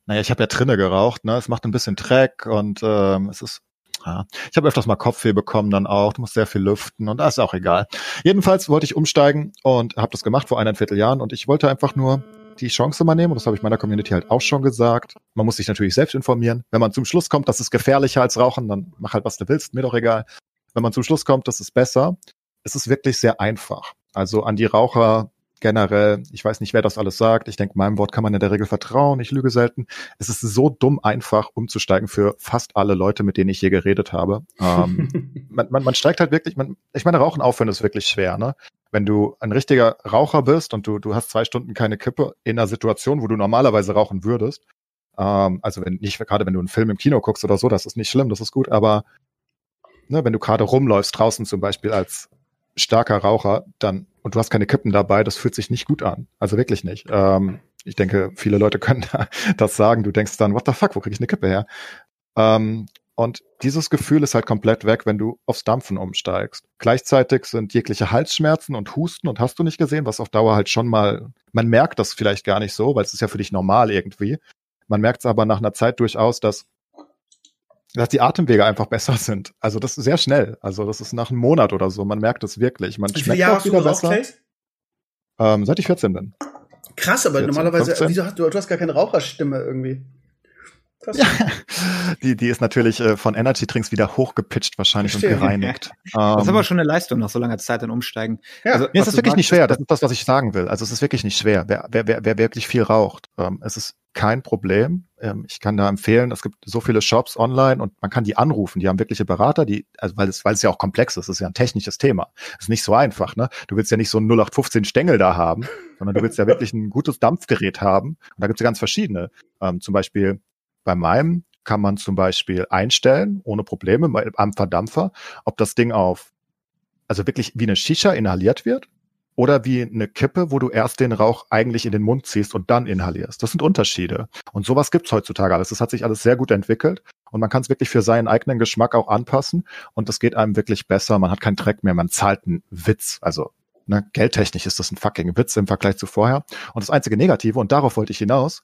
Speaker 3: naja, ich habe ja drinne geraucht, ne? Es macht ein bisschen Dreck und ähm, es ist. Ja. Ich habe öfters mal Kopfweh bekommen dann auch. Du musst sehr viel lüften und das ist auch egal. Jedenfalls wollte ich umsteigen und habe das gemacht vor eineinviertel Jahren und ich wollte einfach nur die Chance mal nehmen und das habe ich meiner Community halt auch schon gesagt. Man muss sich natürlich selbst informieren. Wenn man zum Schluss kommt, das ist gefährlicher als Rauchen, dann mach halt was du willst, mir doch egal. Wenn man zum Schluss kommt, das ist besser. Es ist wirklich sehr einfach. Also an die Raucher generell, ich weiß nicht, wer das alles sagt. Ich denke, meinem Wort kann man in der Regel vertrauen. Ich lüge selten. Es ist so dumm einfach umzusteigen für fast alle Leute, mit denen ich je geredet habe. Ähm, man, man, man steigt halt wirklich, man, ich meine, Rauchen aufhören ist wirklich schwer, ne? Wenn du ein richtiger Raucher bist und du, du hast zwei Stunden keine Kippe in einer Situation, wo du normalerweise rauchen würdest, ähm, also wenn nicht, gerade wenn du einen Film im Kino guckst oder so, das ist nicht schlimm, das ist gut, aber ne, wenn du gerade rumläufst, draußen zum Beispiel als starker Raucher, dann, und du hast keine Kippen dabei, das fühlt sich nicht gut an. Also wirklich nicht. Ähm, ich denke, viele Leute können das sagen. Du denkst dann, what the fuck, wo krieg ich eine Kippe her? Ähm, und dieses Gefühl ist halt komplett weg, wenn du aufs Dampfen umsteigst. Gleichzeitig sind jegliche Halsschmerzen und Husten und hast du nicht gesehen, was auf Dauer halt schon mal, man merkt das vielleicht gar nicht so, weil es ist ja für dich normal irgendwie. Man merkt es aber nach einer Zeit durchaus, dass, dass die Atemwege einfach besser sind. Also das ist sehr schnell. Also das ist nach einem Monat oder so. Man merkt es wirklich. Man
Speaker 1: Wie
Speaker 3: schmeckt
Speaker 1: Jahre
Speaker 3: auch wieder besser. Ähm, seit ich 14 bin.
Speaker 1: Krass, aber
Speaker 3: 14,
Speaker 1: normalerweise,
Speaker 3: 15.
Speaker 1: wieso hast du, du hast gar keine Raucherstimme irgendwie. Krass.
Speaker 3: Die, die ist natürlich äh, von Energy Drinks wieder hochgepitcht wahrscheinlich
Speaker 1: Verstehe.
Speaker 3: und gereinigt.
Speaker 2: Das ist
Speaker 3: Ähm,
Speaker 2: aber schon eine Leistung nach so langer Zeit dann umsteigen.
Speaker 1: Ja.
Speaker 2: Also,
Speaker 3: Nee, es ist wirklich
Speaker 2: sagst,
Speaker 3: nicht schwer. Das ist das, was ich sagen will. Also es ist wirklich nicht schwer. Wer, wer, wer, wer wirklich viel raucht, ähm, es ist kein Problem. Ähm, ich kann da empfehlen, es gibt so viele Shops online und man kann die anrufen. Die haben wirkliche Berater, die, also weil es, weil es ja auch komplex ist, es ist ja ein technisches Thema. Es ist nicht so einfach, ne? Du willst ja nicht so einen 0815 Stängel da haben, sondern du willst ja wirklich ein gutes Dampfgerät haben. Und da gibt es ja ganz verschiedene. Ähm, zum Beispiel bei meinem kann man zum Beispiel einstellen, ohne Probleme, am Verdampfer, ob das Ding auf, also wirklich wie eine Shisha inhaliert wird oder wie eine Kippe, wo du erst den Rauch eigentlich in den Mund ziehst und dann inhalierst. Das sind Unterschiede. Und sowas gibt's heutzutage alles. Das hat sich alles sehr gut entwickelt und man kann es wirklich für seinen eigenen Geschmack auch anpassen und es geht einem wirklich besser. Man hat keinen Dreck mehr, man zahlt einen Witz. Also ne, geldtechnisch ist das ein fucking Witz im Vergleich zu vorher. Und das einzige Negative, und darauf wollte ich hinaus,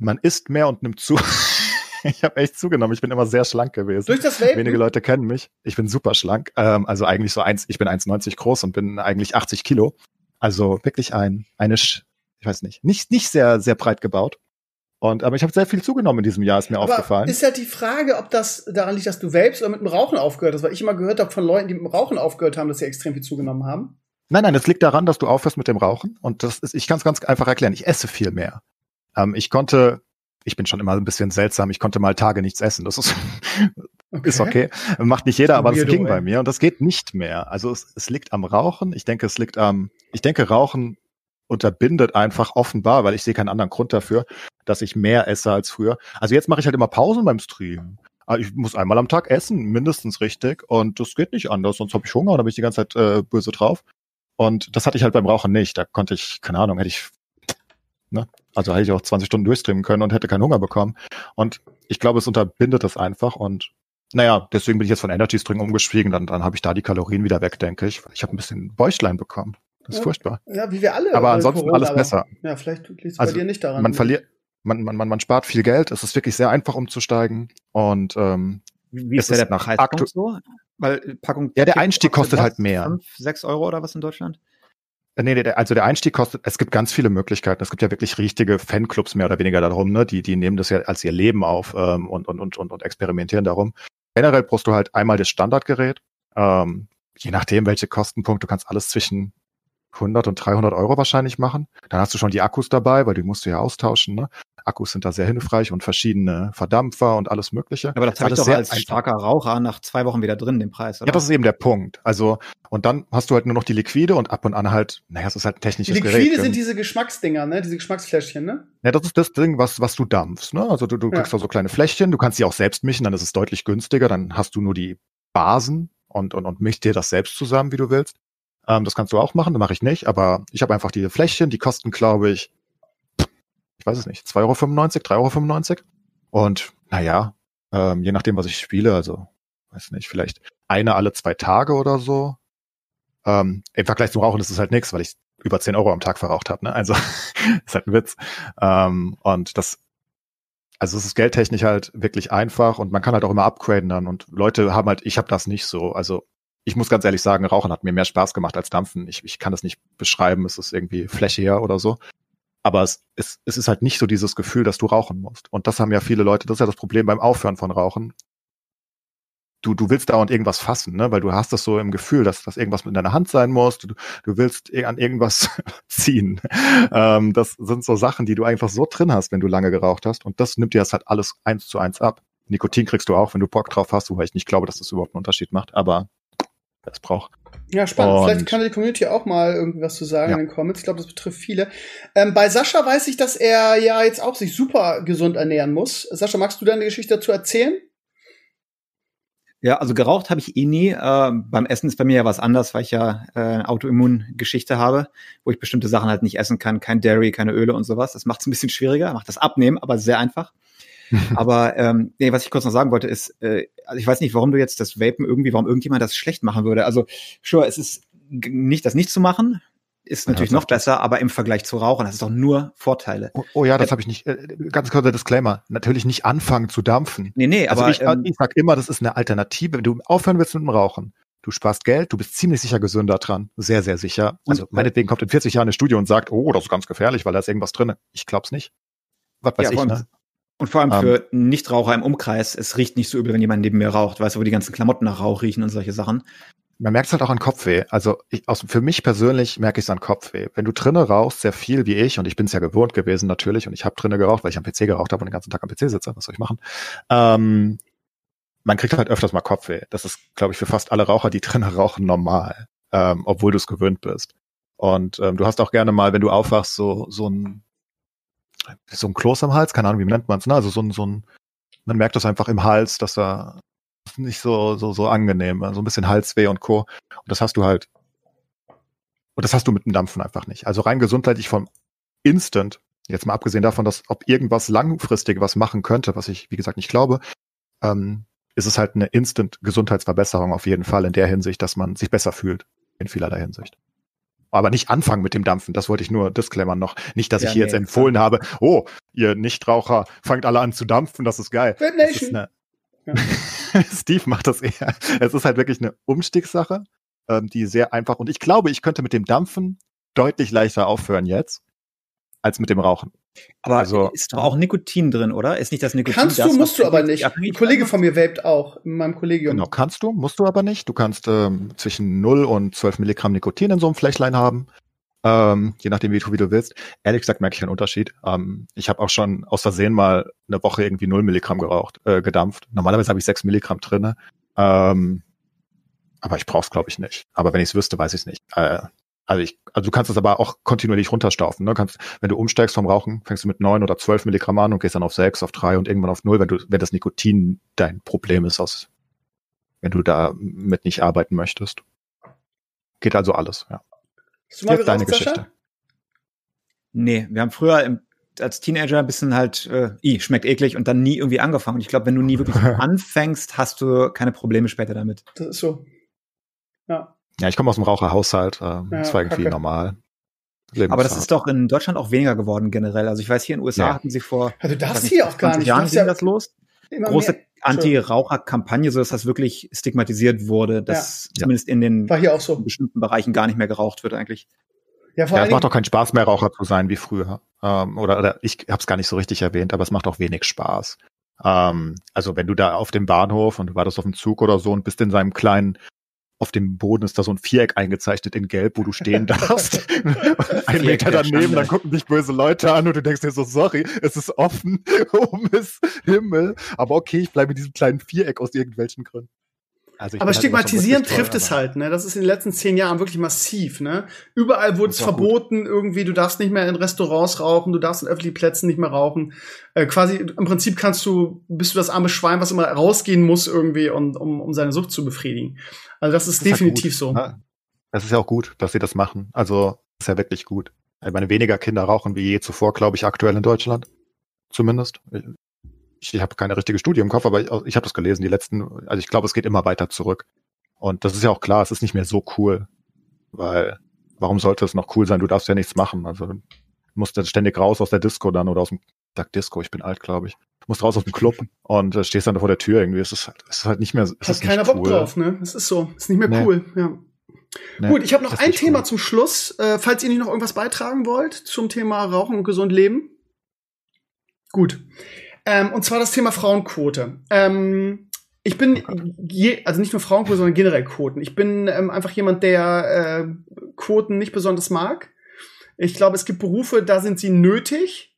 Speaker 3: man isst mehr und nimmt zu. ich habe echt zugenommen. Ich bin immer sehr schlank gewesen.
Speaker 1: Durch das Vapen?
Speaker 3: Wenige Leute kennen mich. Ich bin super schlank. Ähm, also eigentlich so eins, ich bin 1,90 groß und bin eigentlich 80 Kilo. Also wirklich ein, eine, Sch- ich weiß nicht, nicht, nicht sehr, sehr breit gebaut. Und, aber ich habe sehr viel zugenommen in diesem Jahr, ist mir
Speaker 1: Aber
Speaker 3: aufgefallen.
Speaker 1: ist halt die Frage, ob das daran liegt, dass du vapest oder mit dem Rauchen aufgehört hast, weil ich immer gehört habe von Leuten, die mit dem Rauchen aufgehört haben, dass sie extrem viel zugenommen haben.
Speaker 3: Nein, nein, es liegt daran, dass du aufhörst mit dem Rauchen. Und das ist, ich kann es ganz einfach erklären. Ich esse viel mehr. Ähm, ich konnte, ich bin schon immer ein bisschen seltsam, ich konnte mal Tage nichts essen. Das ist, ist okay. Macht nicht jeder, aber das ging bei mir und das geht nicht mehr. Also es, es liegt am Rauchen. Ich denke, es liegt am, ich denke, Rauchen unterbindet einfach offenbar, weil ich sehe keinen anderen Grund dafür, dass ich mehr esse als früher. Also jetzt mache ich halt immer Pausen beim Stream. Aber Ich muss einmal am Tag essen, mindestens richtig. Und das geht nicht anders, sonst habe ich Hunger und da bin ich die ganze Zeit äh, böse drauf. Und das hatte ich halt beim Rauchen nicht. Da konnte ich, keine Ahnung, hätte ich, ne? Also hätte ich auch 20 Stunden durchstreamen können und hätte keinen Hunger bekommen. Und ich glaube, es unterbindet das einfach. Und naja, deswegen bin ich jetzt von Energy String umgestiegen. Dann, dann habe ich da die Kalorien wieder weg, denke ich. Ich habe ein bisschen Bäuchlein bekommen. Das ist
Speaker 1: Ja.
Speaker 3: furchtbar.
Speaker 1: Ja, wie wir alle.
Speaker 3: Aber ansonsten
Speaker 1: Corona,
Speaker 3: alles
Speaker 1: aber-
Speaker 3: besser.
Speaker 1: Ja, vielleicht liegt es
Speaker 3: Also,
Speaker 1: bei dir nicht daran.
Speaker 3: Man verliert, man, man, man, man spart viel Geld. Es ist wirklich sehr einfach umzusteigen. Und ähm,
Speaker 2: Wie
Speaker 3: Es
Speaker 2: ist, der Preispunkt so? Weil Packung.
Speaker 3: Ja, der Einstieg kostet halt mehr.
Speaker 2: Fünf, sechs Euro oder was in Deutschland?
Speaker 3: Äh, Nee, also der Einstieg kostet, es gibt ganz viele Möglichkeiten. Es gibt ja wirklich richtige Fanclubs mehr oder weniger darum, ne? Die, die nehmen das ja als ihr Leben auf ähm, und, und, und, und, und experimentieren darum. Generell brauchst du halt einmal das Standardgerät. Ähm, je nachdem, welche Kostenpunkt, du kannst alles zwischen 100 und 300 Euro wahrscheinlich machen. Dann hast du schon die Akkus dabei, weil die musst du ja austauschen. Ne? Akkus sind da sehr hilfreich und verschiedene Verdampfer und alles Mögliche.
Speaker 2: Aber das habe ich doch
Speaker 3: sehr
Speaker 2: als
Speaker 3: einfach.
Speaker 2: starker Raucher nach zwei Wochen wieder drin, den Preis, oder?
Speaker 3: Ja, das ist eben der Punkt. Also, und dann hast du halt nur noch die Liquide und ab und an halt, naja, es ist halt ein
Speaker 1: Die
Speaker 3: technisches
Speaker 1: Liquide
Speaker 3: Gerät.
Speaker 1: sind diese Geschmacksdinger, ne? Diese Geschmacksfläschchen, ne?
Speaker 3: Ja, das ist das Ding, was, was du dampfst. Ne? Also du, du
Speaker 1: Ja.
Speaker 3: kriegst da so kleine Fläschchen, du kannst sie auch selbst mischen, dann ist es deutlich günstiger, dann hast du nur die Basen und, und, und mischst dir das selbst zusammen, wie du willst. Ähm, das kannst du auch machen, das mache ich nicht, aber ich habe einfach diese Fläschchen, die kosten, glaube ich, ich weiß es nicht, 2,95 Euro, 3,95 Euro. Und naja, ähm, je nachdem, was ich spiele, also weiß nicht, vielleicht eine alle zwei Tage oder so. Ähm, Im Vergleich zum Rauchen ist es halt nichts, weil ich über 10 Euro am Tag verraucht habe. Ne? Also ist halt ein Witz. Ähm, und das, also es ist geldtechnisch halt wirklich einfach und man kann halt auch immer upgraden dann. Und Leute haben halt, ich habe das nicht so. Also ich muss ganz ehrlich sagen, Rauchen hat mir mehr Spaß gemacht als Dampfen. Ich, ich kann das nicht beschreiben, es ist irgendwie flächiger oder so. Aber es, es, es ist halt nicht so dieses Gefühl, dass du rauchen musst. Und das haben ja viele Leute, das ist ja das Problem beim Aufhören von Rauchen. Du, du willst dauernd irgendwas fassen, ne? weil du hast das so im Gefühl, dass das irgendwas mit deiner Hand sein muss. Du, du willst eh an irgendwas ziehen. Ähm, das sind so Sachen, die du einfach so drin hast, wenn du lange geraucht hast. Und das nimmt dir das halt alles eins zu eins ab. Nikotin kriegst du auch, wenn du Bock drauf hast, wobei ich nicht glaube, dass das überhaupt einen Unterschied macht. Aber das braucht.
Speaker 1: Ja, spannend.
Speaker 3: Und-
Speaker 1: Vielleicht kann die Community auch mal irgendwie was zu sagen
Speaker 3: Ja.
Speaker 1: in den Comments. Ich glaube, das betrifft viele. Ähm, bei Sascha weiß ich, dass er ja jetzt auch sich super gesund ernähren muss. Sascha, magst du deine Geschichte dazu erzählen?
Speaker 2: Ja, also geraucht habe ich eh nie. Äh, beim Essen ist bei mir ja was anders, weil ich ja äh, eine Autoimmungeschichte habe, wo ich bestimmte Sachen halt nicht essen kann, kein Dairy, keine Öle und sowas. Das macht es ein bisschen schwieriger, macht das Abnehmen, aber sehr einfach. aber ähm, nee, was ich kurz noch sagen wollte, ist, äh, also ich weiß nicht, warum du jetzt das Vapen irgendwie, warum irgendjemand das schlecht machen würde. Also, sure, es ist nicht das nicht zu machen, ist
Speaker 3: Ja,
Speaker 2: natürlich
Speaker 3: das
Speaker 2: noch besser, aber im Vergleich zu Rauchen, das ist doch nur Vorteile.
Speaker 3: Oh, oh ja, das habe ich nicht. Äh, ganz kurzer Disclaimer. Natürlich nicht anfangen zu dampfen.
Speaker 2: Nee, nee,
Speaker 3: Also
Speaker 2: aber
Speaker 3: ich,
Speaker 2: ähm,
Speaker 3: ich sag immer, das ist eine Alternative. Wenn du aufhören willst mit dem Rauchen, du sparst Geld, du bist ziemlich sicher gesünder dran. Sehr, sehr sicher. Also
Speaker 2: Und, äh,
Speaker 3: meinetwegen kommt in 40 Jahren eine Studie und sagt, oh, das ist ganz gefährlich, weil da ist irgendwas drin. Ich glaub's nicht. Was weiß
Speaker 2: Ja,
Speaker 3: ich, ne?
Speaker 2: Und vor allem
Speaker 3: Ähm.
Speaker 2: für Nichtraucher im Umkreis, es riecht nicht so übel, wenn jemand neben mir raucht, weißt du, wo die ganzen Klamotten nach Rauch riechen und solche Sachen.
Speaker 3: Man merkt es halt auch an Kopfweh. Also ich, aus, für mich persönlich merke ich es an Kopfweh. Wenn du drinne rauchst, sehr viel wie ich, und ich bin es ja gewohnt gewesen natürlich, und ich habe drinne geraucht, weil ich am PC geraucht habe und den ganzen Tag am PC sitze, was soll ich machen? Ähm, man kriegt halt öfters mal Kopfweh. Das ist, glaube ich, für fast alle Raucher, die drinnen rauchen, normal, ähm, obwohl du es gewöhnt bist. Und ähm, du hast auch gerne mal, wenn du aufwachst, so so ein so ein Kloß am Hals, keine Ahnung, wie nennt man es, ne? Also so ein, so ein, man merkt das einfach im Hals, dass da nicht so, so, so angenehm, so ein bisschen Halsweh und Co. Und das hast du halt, und das hast du mit dem Dampfen einfach nicht. Also rein gesundheitlich vom Instant, jetzt mal abgesehen davon, dass ob irgendwas langfristig was machen könnte, was ich, wie gesagt, nicht glaube, ähm, ist es halt eine Instant-Gesundheitsverbesserung auf jeden Fall in der Hinsicht, dass man sich besser fühlt, in vielerlei Hinsicht. Aber nicht anfangen mit dem Dampfen, das wollte ich nur disclaimer noch. Nicht, dass
Speaker 2: Ja,
Speaker 3: ich hier
Speaker 2: nee,
Speaker 3: jetzt empfohlen habe, oh, ihr Nichtraucher, fangt alle an zu dampfen, das ist geil. Ist
Speaker 1: Nation.
Speaker 3: eine,
Speaker 1: Ja.
Speaker 3: Steve macht das eher. Es ist halt wirklich eine Umstiegssache, ähm, die sehr einfach, und ich glaube, ich könnte mit dem Dampfen deutlich leichter aufhören jetzt, als mit dem Rauchen.
Speaker 2: Aber
Speaker 3: Also-
Speaker 2: ist doch auch Nikotin drin, oder? Ist nicht das Nikotin
Speaker 1: Kannst
Speaker 2: das,
Speaker 1: du, musst du aber nicht. Ein Kollege von mir vapet auch in meinem Kollegium.
Speaker 3: Genau, kannst du, musst du aber nicht. Du kannst ähm, zwischen 0 und 12 Milligramm Nikotin in so einem Fläschlein haben. Ähm, je nachdem, wie du, wie du willst. Ehrlich gesagt merke ich einen Unterschied. Ähm, ich habe auch schon aus Versehen mal eine Woche irgendwie 0 Milligramm geraucht, äh, gedampft. Normalerweise habe ich 6 Milligramm drinne. Ähm, aber ich brauche es, glaube ich, nicht. Aber wenn ich es wüsste, weiß ich es nicht. Äh, also ich, also du kannst es aber auch kontinuierlich runterstaufen. Ne? Kannst, wenn du umsteigst vom Rauchen, fängst du mit 9 oder 12 Milligramm an und gehst dann auf 6, auf 3 und irgendwann auf 0, wenn du, wenn das Nikotin dein Problem ist, aus, wenn du da mit nicht arbeiten möchtest. Geht also alles, ja.
Speaker 1: Hast du mal
Speaker 3: Jetzt deine
Speaker 1: Sascha?
Speaker 3: Geschichte.
Speaker 2: Nee, wir haben früher im, als Teenager ein bisschen halt, äh, i, schmeckt eklig und dann nie irgendwie angefangen. Und ich glaube, wenn du nie wirklich anfängst, hast du keine Probleme später damit.
Speaker 1: Das ist so. Ja.
Speaker 3: Ja, ich komme aus dem Raucherhaushalt. Ähm,
Speaker 1: Ja,
Speaker 3: das war irgendwie
Speaker 1: kacke.
Speaker 3: normal.
Speaker 2: Aber das ist doch in Deutschland auch weniger geworden generell. Also ich weiß, hier in den USA
Speaker 3: Ja.
Speaker 2: hatten sie vor
Speaker 1: darfst
Speaker 2: nicht,
Speaker 1: hier auch gar
Speaker 2: 20
Speaker 1: nicht.
Speaker 2: Jahren ging
Speaker 1: ja,
Speaker 2: das los. Große Anti-Raucher-Kampagne, so dass das wirklich stigmatisiert wurde, dass
Speaker 3: Ja.
Speaker 2: zumindest in den
Speaker 1: War hier auch so.
Speaker 2: bestimmten Bereichen gar nicht mehr geraucht wird eigentlich.
Speaker 1: Ja, vor
Speaker 3: Ja, es macht auch keinen Spaß mehr, Raucher zu sein wie früher. Ähm, oder, oder ich habe es gar nicht so richtig erwähnt, aber es macht auch wenig Spaß. Ähm, also wenn du da auf dem Bahnhof und du wartest auf dem Zug oder so und bist in seinem kleinen, auf dem Boden ist da so ein Viereck eingezeichnet in Gelb, wo du stehen darfst. Ein Meter daneben, dann gucken dich böse Leute an und du denkst dir so, sorry, es ist offen, um es Himmel. Aber okay, ich bleibe in diesem kleinen Viereck aus irgendwelchen Gründen. Also
Speaker 1: aber
Speaker 3: halt
Speaker 1: stigmatisieren trifft
Speaker 3: toll,
Speaker 1: es halt, ne? Das ist in den letzten zehn Jahren wirklich massiv, ne? Überall wurde es
Speaker 3: war gut.
Speaker 1: verboten, irgendwie, du darfst nicht mehr in Restaurants rauchen, du darfst in öffentlichen Plätzen nicht mehr rauchen. Äh, quasi, im Prinzip kannst du, bist du das arme Schwein, was immer rausgehen muss irgendwie, und, um, um seine Sucht zu befriedigen. Also das ist,
Speaker 3: Das ist
Speaker 1: definitiv
Speaker 3: gut,
Speaker 1: so.
Speaker 3: ne? Das ist ja auch gut, dass sie das machen. Also ist ja wirklich gut. Ich meine, weniger Kinder rauchen wie je zuvor, glaube ich, aktuell in Deutschland. Zumindest. Ich, ich habe keine richtige Studie im Kopf, aber ich, ich habe das gelesen. Die letzten, also ich glaube, es geht immer weiter zurück. Und das ist ja auch klar, es ist nicht mehr so cool. Weil, warum sollte es noch cool sein? Du darfst ja nichts machen. Also du musst dann ständig raus aus der Disco dann oder aus dem, sag Disco, ich bin alt, glaube ich. Du musst raus aus dem Club und äh, stehst dann vor der Tür irgendwie. Es ist halt, es ist halt nicht mehr, es
Speaker 1: Hat
Speaker 3: ist
Speaker 1: keiner
Speaker 3: nicht
Speaker 1: Bock
Speaker 3: cool.
Speaker 1: drauf, ne? Das ist so. Ist nicht mehr
Speaker 3: Nee.
Speaker 1: cool, ja.
Speaker 3: Nee,
Speaker 1: Gut, ich habe noch ein Thema
Speaker 3: cool.
Speaker 1: zum Schluss. Äh, falls ihr nicht noch irgendwas beitragen wollt zum Thema Rauchen und gesund leben. Gut. Ähm, und zwar das Thema Frauenquote. Ähm, ich bin, je, also nicht nur Frauenquote, sondern generell Quoten. Ich bin ähm, einfach jemand, der äh, Quoten nicht besonders mag. Ich glaube, es gibt Berufe, da sind sie nötig.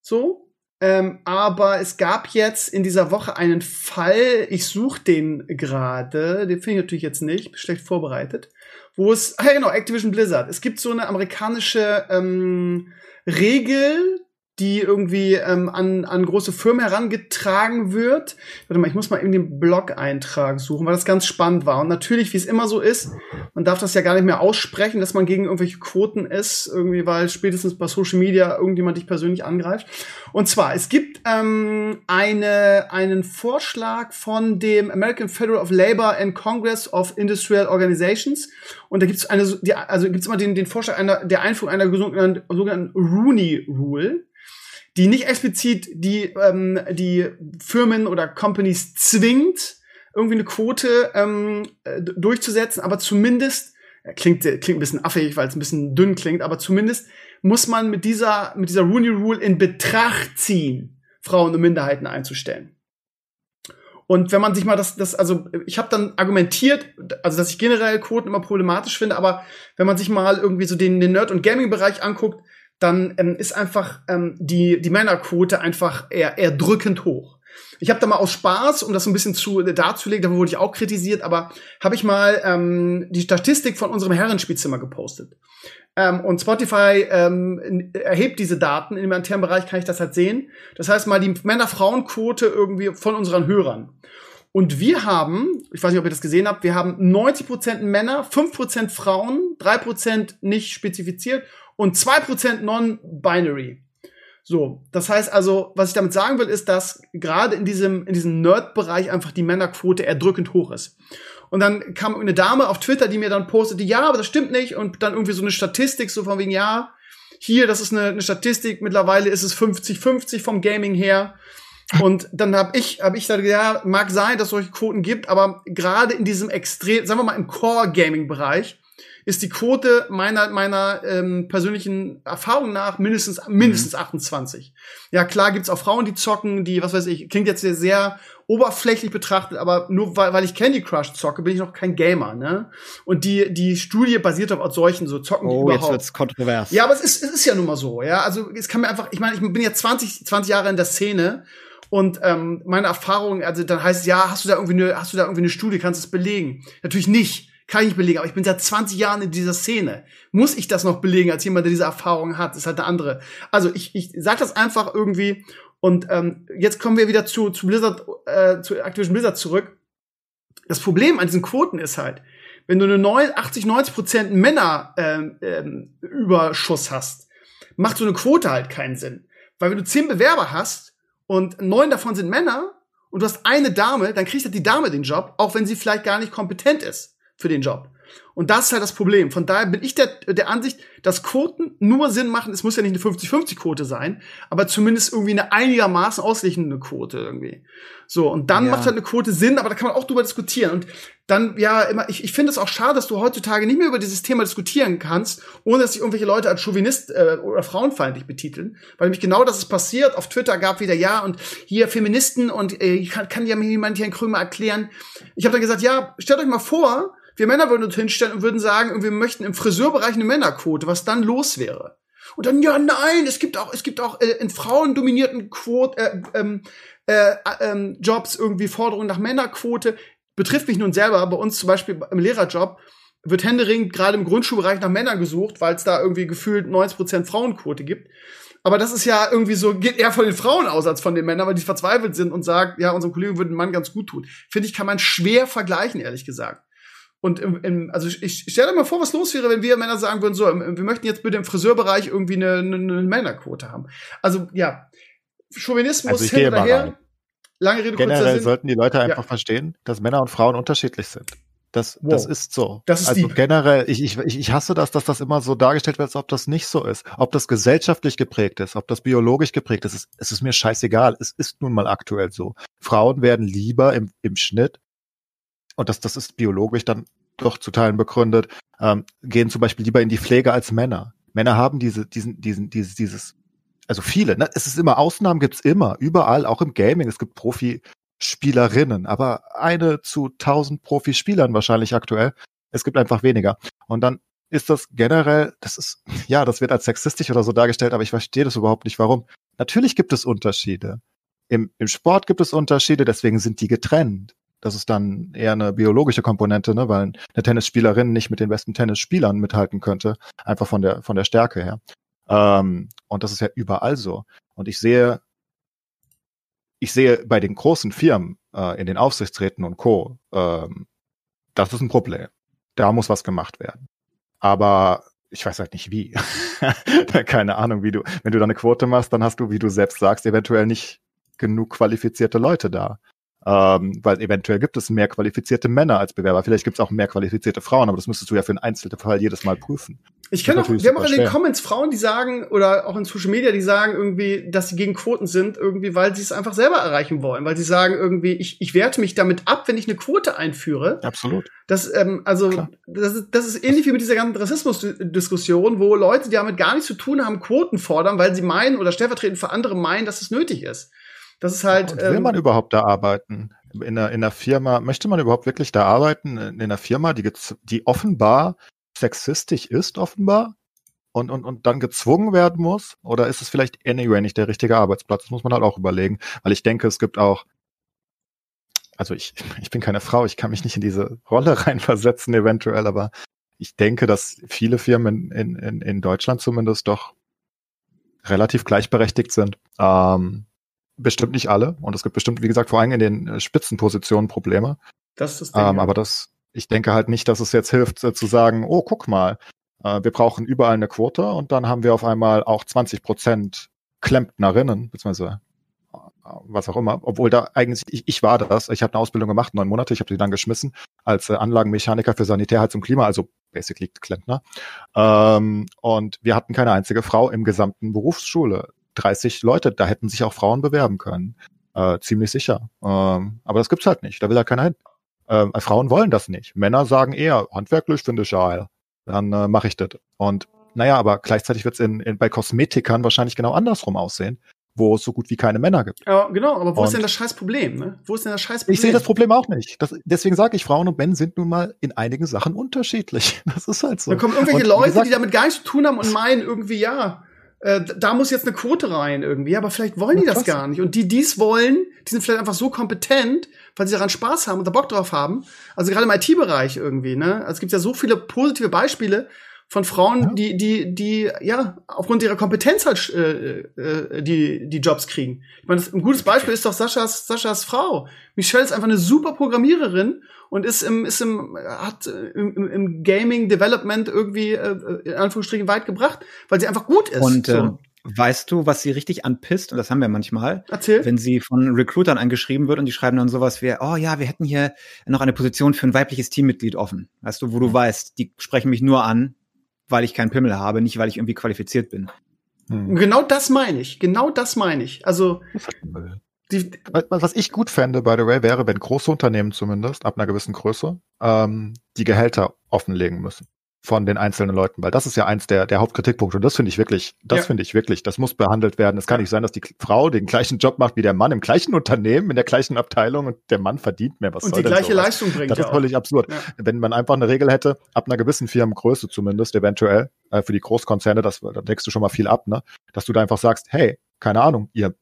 Speaker 1: So. Ähm, aber es gab jetzt in dieser Woche einen Fall, ich suche den gerade, den finde ich natürlich jetzt nicht, bin schlecht vorbereitet, wo es, ah ja genau, Activision Blizzard. Es gibt so eine amerikanische ähm, Regel, die irgendwie ähm, an, an große Firmen herangetragen wird. Warte mal, ich muss mal eben den Blog-Eintrag suchen, weil das ganz spannend war. Und natürlich, wie es immer so ist, man darf das ja gar nicht mehr aussprechen, dass man gegen irgendwelche Quoten ist, irgendwie, weil spätestens bei Social Media irgendjemand dich persönlich angreift. Und zwar, es gibt ähm, eine, einen Vorschlag von dem American Federal of Labor and Congress of Industrial Organizations. Und da gibt es eine, also gibt es immer den, den Vorschlag einer, der Einführung einer sogenannten Rooney Rule die nicht explizit die, ähm, die Firmen oder Companies zwingt, irgendwie eine Quote ähm, äh, durchzusetzen, aber zumindest, äh, klingt, klingt ein bisschen affig, weil es ein bisschen dünn klingt, aber zumindest muss man mit dieser, mit dieser Rooney Rule in Betracht ziehen, Frauen und Minderheiten einzustellen. Und wenn man sich mal das, das also ich habe dann argumentiert, also dass ich generell Quoten immer problematisch finde, aber wenn man sich mal irgendwie so den, den Nerd- und Gaming-Bereich anguckt, dann ähm, ist einfach ähm, die, die Männerquote einfach eher, eher drückend hoch. Ich habe da mal aus Spaß, um das so ein bisschen zu darzulegen, da wurde ich auch kritisiert, aber habe ich mal ähm, die Statistik von unserem Herrenspielzimmer gepostet. Ähm, und Spotify ähm, erhebt diese Daten im internen Bereich, kann ich das halt sehen. Das heißt mal die Männer-Frauen-Quote irgendwie von unseren Hörern. Und wir haben, ich weiß nicht, ob ihr das gesehen habt, wir haben 90% Männer, 5% Frauen, 3% nicht spezifiziert und 2% non-binary. So, das heißt also, was ich damit sagen will, ist, dass gerade in diesem, in diesem Nerd-Bereich einfach die Männerquote erdrückend hoch ist. Und dann kam eine Dame auf Twitter, die mir dann postete, ja, aber das stimmt nicht. Und dann irgendwie so eine Statistik, so von wegen, ja, hier, das ist eine, eine Statistik, mittlerweile ist es 50-50 vom Gaming her. Und dann habe ich, hab ich da gesagt, ja, mag sein, dass es solche Quoten gibt, aber gerade in diesem extrem, sagen wir mal im Core-Gaming-Bereich, ist die Quote meiner meiner ähm, persönlichen Erfahrung nach mindestens mindestens 28. Ja, klar gibt's auch Frauen, die zocken, die was weiß ich, klingt jetzt sehr, sehr oberflächlich betrachtet, aber nur weil, weil ich Candy Crush zocke, bin ich noch kein Gamer, ne? Und die die Studie basiert auf solchen so zocken die
Speaker 2: Oh, jetzt
Speaker 1: überhaupt.
Speaker 2: wird's kontrovers.
Speaker 1: Ja, aber es ist, es ist ja nun mal so, ja. Also es kann mir einfach, ich meine, ich bin jetzt 20, 20 Jahre in der Szene und ähm, meine Erfahrung, also dann heißt es, ja, hast du da irgendwie eine, hast du da irgendwie eine Studie, kannst du es belegen? Natürlich nicht. Kann ich belegen, aber ich bin seit 20 Jahren in dieser Szene. Muss ich das noch belegen als jemand, der diese Erfahrung hat? Das ist halt eine andere. Also ich, ich sag das einfach irgendwie. Und ähm, jetzt kommen wir wieder zu, zu Blizzard, äh, zu Activision Blizzard zurück. Das Problem an diesen Quoten ist halt, wenn du eine 9, 80, 90 Prozent Männer ähm, ähm, Überschuss hast, macht so eine Quote halt keinen Sinn. Weil wenn du zehn Bewerber hast und neun davon sind Männer und du hast eine Dame, dann kriegt halt die Dame den Job, auch wenn sie vielleicht gar nicht kompetent ist für den Job. Und das ist halt das Problem. Von daher bin ich der, der Ansicht, dass Quoten nur Sinn machen. Es muss ja nicht eine 50-50-Quote sein, aber zumindest irgendwie eine einigermaßen auslichende Quote irgendwie. So, und dann
Speaker 2: Ja.
Speaker 1: macht halt eine Quote Sinn, aber da kann man auch drüber diskutieren. Und dann, ja, immer, ich, ich finde es auch schade, dass du heutzutage nicht mehr über dieses Thema diskutieren kannst, ohne dass sich irgendwelche Leute als Chauvinist äh, oder frauenfeindlich betiteln. Weil nämlich genau das ist passiert. Auf Twitter gab wieder, ja, und hier Feministen und äh, kann, kann ja mir jemand hier in Krümmer erklären. Ich habe dann gesagt, ja, stellt euch mal vor, wir Männer würden uns hinstellen und würden sagen, wir möchten im Friseurbereich eine Männerquote, was dann los wäre. Und dann, ja, nein, es gibt auch, es gibt auch äh, in frauendominierten Quote, äh, ähm, äh, ähm, Jobs irgendwie Forderungen nach Männerquote. Betrifft mich nun selber. Bei uns zum Beispiel im Lehrerjob wird händeringend gerade im Grundschulbereich nach Männern gesucht, weil es da irgendwie gefühlt 90% Frauenquote gibt. Aber das ist ja irgendwie so, geht eher von den Frauen aus als von den Männern, weil die verzweifelt sind und sagen, ja, unserem Kollegen würde ein Mann ganz gut tun. Finde ich, kann man schwer vergleichen, ehrlich gesagt. Und im, im, also ich, ich stell dir mal vor, was los wäre, wenn wir Männer sagen würden, so, im- wir möchten jetzt bitte im Friseurbereich irgendwie eine, eine, eine Männerquote haben. Also ja, Chauvinismus
Speaker 3: Also
Speaker 1: hin oder her. Lange Rede,
Speaker 3: Generell
Speaker 1: Sinn.
Speaker 3: sollten die Leute einfach
Speaker 1: Ja.
Speaker 3: verstehen, dass Männer und Frauen unterschiedlich sind. Das,
Speaker 1: Wow.
Speaker 3: das ist so.
Speaker 1: Das ist
Speaker 3: also
Speaker 1: deep.
Speaker 3: generell, ich, ich, ich hasse das, dass das immer so dargestellt wird, als ob das nicht so ist. Ob das gesellschaftlich geprägt ist, ob das biologisch geprägt ist, es, es ist mir scheißegal. Es ist nun mal aktuell so. Frauen werden lieber im, im Schnitt, und das, das ist biologisch dann doch zu Teilen begründet, ähm, gehen zum Beispiel lieber in die Pflege als Männer. Männer haben diese, diesen, diesen, dieses, dieses, also viele, ne? Es ist immer, Ausnahmen gibt's immer, überall, auch im Gaming. Es gibt Profispielerinnen, aber eine zu tausend Profispielern wahrscheinlich aktuell. Es gibt einfach weniger. Und dann ist das generell, das ist, ja, das wird als sexistisch oder so dargestellt, aber ich verstehe das überhaupt nicht, warum. Natürlich gibt es Unterschiede. Im, Im Sport gibt es Unterschiede, deswegen sind die getrennt. Das ist dann eher eine biologische Komponente, ne, weil eine Tennisspielerin nicht mit den besten Tennisspielern mithalten könnte, einfach von der von der Stärke her. Ähm, und das ist ja überall so. Und ich sehe, ich sehe bei den großen Firmen äh, in den Aufsichtsräten und Co. Ähm, das ist ein Problem. Da muss was gemacht werden. Aber ich weiß halt nicht wie. Keine Ahnung, wie du, wenn du da eine Quote machst, dann hast du, wie du selbst sagst, eventuell nicht genug qualifizierte Leute da. Ähm, weil eventuell gibt es mehr qualifizierte Männer als Bewerber. Vielleicht gibt es auch mehr qualifizierte Frauen, aber das müsstest du ja für einen einzelnen Fall jedes Mal prüfen.
Speaker 1: Ich kenne auch, wir haben auch in den Comments Frauen, die sagen, oder auch in Social Media, die sagen irgendwie, dass sie gegen Quoten sind, irgendwie, weil sie es einfach selber erreichen wollen. Weil sie sagen irgendwie, ich, ich werte mich damit ab, wenn ich eine Quote einführe.
Speaker 3: Absolut.
Speaker 1: Das, ähm, also,
Speaker 3: Klar.
Speaker 1: das ist, das ist ähnlich wie mit dieser ganzen Rassismusdiskussion, wo Leute, die damit gar nichts zu tun haben, Quoten fordern, weil sie meinen oder stellvertretend für andere meinen, dass es nötig ist. Das ist halt.
Speaker 3: Und will
Speaker 1: ähm,
Speaker 3: man überhaupt da arbeiten? In einer, in einer Firma, möchte man überhaupt wirklich da arbeiten? In einer Firma, die, die offenbar sexistisch ist, offenbar? Und, und, und dann gezwungen werden muss? Oder ist es vielleicht anyway nicht der richtige Arbeitsplatz? Das muss man halt auch überlegen. Weil ich denke, es gibt auch, also ich, ich bin keine Frau, ich kann mich nicht in diese Rolle reinversetzen eventuell, aber ich denke, dass viele Firmen in, in, in Deutschland zumindest doch relativ gleichberechtigt sind. Ähm, bestimmt nicht alle. Und es gibt bestimmt, wie gesagt, vor allem in den äh, Spitzenpositionen Probleme.
Speaker 1: das ist das Ding,
Speaker 3: Ähm,
Speaker 1: ja.
Speaker 3: aber das, ich denke halt nicht, dass es jetzt hilft, äh, zu sagen, oh, guck mal, äh, wir brauchen überall eine Quote und dann haben wir auf einmal auch 20 Prozent Klempnerinnen, beziehungsweise äh, was auch immer, obwohl da eigentlich, ich, ich war das, ich habe eine Ausbildung gemacht, neun Monate, ich habe die dann geschmissen als äh, Anlagenmechaniker für Sanitärheits und Klima, also basically Klempner. Ähm, und wir hatten keine einzige Frau im gesamten Berufsschule. 30 Leute, da hätten sich auch Frauen bewerben können. Äh, ziemlich sicher. Ähm, aber das gibt's halt nicht, da will halt keiner hin. Ähm, Frauen wollen das nicht. Männer sagen eher, handwerklich finde ich geil. Dann äh, mache ich das. Und naja, aber gleichzeitig wird's in, in, bei Kosmetikern wahrscheinlich genau andersrum aussehen, wo es so gut wie keine Männer gibt.
Speaker 1: Ja, genau, aber wo ist
Speaker 3: Und-
Speaker 1: denn das scheiß Problem, ne? Wo ist denn das scheiß Problem?
Speaker 3: Ich sehe das Problem auch nicht. Das, deswegen sage ich, Frauen und Männer sind nun mal in einigen Sachen unterschiedlich. Das ist halt so.
Speaker 1: Dann kommen irgendwelche
Speaker 3: Und
Speaker 1: Leute,
Speaker 3: gesagt,
Speaker 1: die damit gar nichts zu tun haben und meinen irgendwie, ja, äh, da muss jetzt eine Quote rein irgendwie, aber vielleicht wollen die das gar nicht. Und die, die es wollen, die sind vielleicht einfach so kompetent, weil sie daran Spaß haben und da Bock drauf haben. Also gerade im IT-Bereich irgendwie, ne? Also es gibt ja so viele positive Beispiele von Frauen,
Speaker 3: Ja.
Speaker 1: die, die, die, ja, aufgrund ihrer Kompetenz halt äh, äh, die, die Jobs kriegen. Ich meine, das- ein gutes Beispiel ist doch Saschas, Saschas Frau. Michelle ist einfach eine super Programmiererin und ist im, ist im, hat äh, im, im- im Gaming Development irgendwie, äh, in Anführungsstrichen, weit gebracht, weil sie einfach gut ist.
Speaker 2: Und
Speaker 1: so.
Speaker 2: ähm, Weißt du, was sie richtig anpisst? Und das haben wir manchmal.
Speaker 1: Erzähl.
Speaker 2: Wenn sie von Recruitern angeschrieben wird und die schreiben dann sowas wie, oh ja, wir hätten hier noch eine Position für ein weibliches Teammitglied offen. Weißt du, wo du weißt, die sprechen mich nur an, weil ich keinen Pimmel habe, nicht weil ich irgendwie qualifiziert bin.
Speaker 1: Und genau das meine ich. Genau das meine ich. Also, die,
Speaker 3: Was was ich gut fände, by the way, wäre, wenn große Unternehmen zumindest, ab einer gewissen Größe, ähm, die Gehälter offenlegen müssen von den einzelnen Leuten, weil das ist ja eins der, der Hauptkritikpunkte und das finde ich wirklich, das
Speaker 1: Ja.
Speaker 3: finde ich wirklich, das muss behandelt werden. Es kann nicht sein, dass die Frau den gleichen Job macht wie der Mann im gleichen Unternehmen, in der gleichen Abteilung und der Mann verdient mehr. Was
Speaker 1: und
Speaker 3: soll
Speaker 1: die gleiche
Speaker 3: sowas?
Speaker 1: Leistung bringt
Speaker 3: Das ist völlig absurd.
Speaker 1: Ja.
Speaker 3: Wenn man einfach eine Regel hätte, ab einer gewissen Firmengröße zumindest, eventuell, äh, für die Großkonzerne, das, da deckst du schon mal viel ab, ne? Dass du da einfach sagst, hey, keine Ahnung, ihr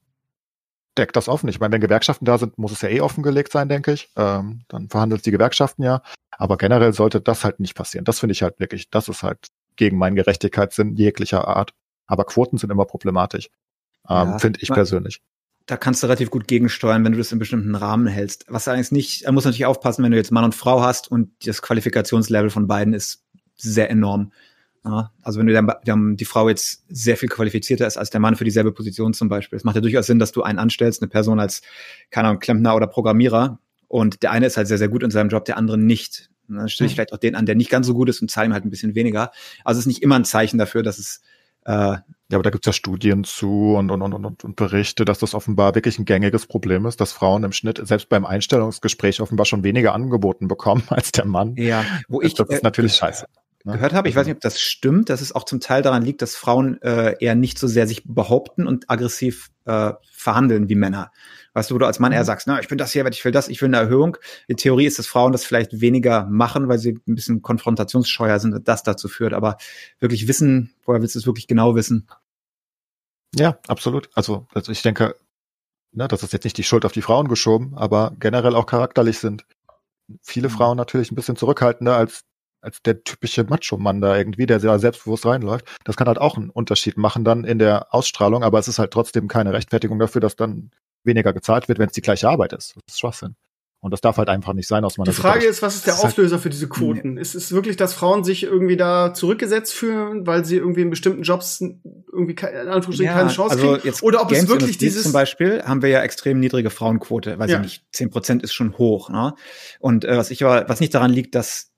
Speaker 3: deckt das offen. Ich meine, wenn Gewerkschaften da sind, muss es ja eh offengelegt sein, denke ich. Ähm, dann verhandelt die Gewerkschaften ja. Aber generell sollte das halt nicht passieren. Das finde ich halt wirklich, das ist halt gegen meinen Gerechtigkeitssinn jeglicher Art. Aber Quoten sind immer problematisch. Ähm,
Speaker 2: Ja.
Speaker 3: finde ich persönlich.
Speaker 2: Da kannst du relativ gut gegensteuern, wenn du das in bestimmten Rahmen hältst. Was allerdings nicht, da muss natürlich aufpassen, wenn du jetzt Mann und Frau hast und das Qualifikationslevel von beiden ist sehr enorm. Ja, also wenn du der, der, die Frau jetzt sehr viel qualifizierter ist als der Mann für dieselbe Position zum Beispiel. Es macht ja durchaus Sinn, dass du einen anstellst, eine Person als, keine Ahnung, Klempner oder Programmierer und der eine ist halt sehr, sehr gut in seinem Job, der andere nicht. Und dann stelle ich
Speaker 1: Mhm.
Speaker 2: vielleicht auch den an, der nicht ganz so gut ist und zahle ihm halt ein bisschen weniger. Also es ist nicht immer ein Zeichen dafür, dass es äh,
Speaker 3: Ja, aber da gibt's ja Studien zu und, und, und, und, und Berichte, dass das offenbar wirklich ein gängiges Problem ist, dass Frauen im Schnitt selbst beim Einstellungsgespräch offenbar schon weniger angeboten bekommen als der Mann.
Speaker 2: ja, wo ich
Speaker 3: das ist
Speaker 2: äh,
Speaker 3: natürlich scheiße. Ne?
Speaker 2: gehört habe, ich weiß nicht, ob das stimmt, dass es auch zum Teil daran liegt, dass Frauen äh, eher nicht so sehr sich behaupten und aggressiv äh, verhandeln wie Männer. Weißt du, wo du als Mann eher sagst, na, ich bin das hier, ich will das, ich will eine Erhöhung. In Theorie ist es Frauen, das vielleicht weniger machen, weil sie ein bisschen konfrontationsscheuer sind und das dazu führt. Aber wirklich wissen, woher willst du es wirklich genau wissen?
Speaker 3: Ja, absolut. Also, also ich denke, ne, das ist jetzt nicht die Schuld auf die Frauen geschoben, aber generell auch charakterlich sind viele
Speaker 2: Mhm.
Speaker 3: Frauen natürlich ein bisschen zurückhaltender als als der typische Macho-Mann da irgendwie, der sehr selbstbewusst reinläuft. Das kann halt auch einen Unterschied machen dann in der Ausstrahlung, aber es ist halt trotzdem keine Rechtfertigung dafür, dass dann weniger gezahlt wird, wenn es die gleiche Arbeit ist. Das ist Schwachsinn. Und das darf halt einfach nicht sein aus meiner
Speaker 1: Die Frage
Speaker 3: Sicht.
Speaker 1: ist, was ist der
Speaker 3: ist halt-
Speaker 1: Auslöser für diese Quoten? Ist es wirklich, dass Frauen sich irgendwie da zurückgesetzt fühlen, weil sie irgendwie in bestimmten Jobs irgendwie ke- in Anführungsstrichen keine Chance
Speaker 2: also
Speaker 1: kriegen?
Speaker 2: jetzt
Speaker 1: Oder ob es wirklich
Speaker 2: Games-Industrie
Speaker 1: dieses
Speaker 2: zum Beispiel haben wir ja extrem niedrige Frauenquote, weiß
Speaker 1: Ja.
Speaker 2: ich nicht, 10 Prozent ist schon hoch. Ne? Und äh, was ich aber, was nicht daran liegt, dass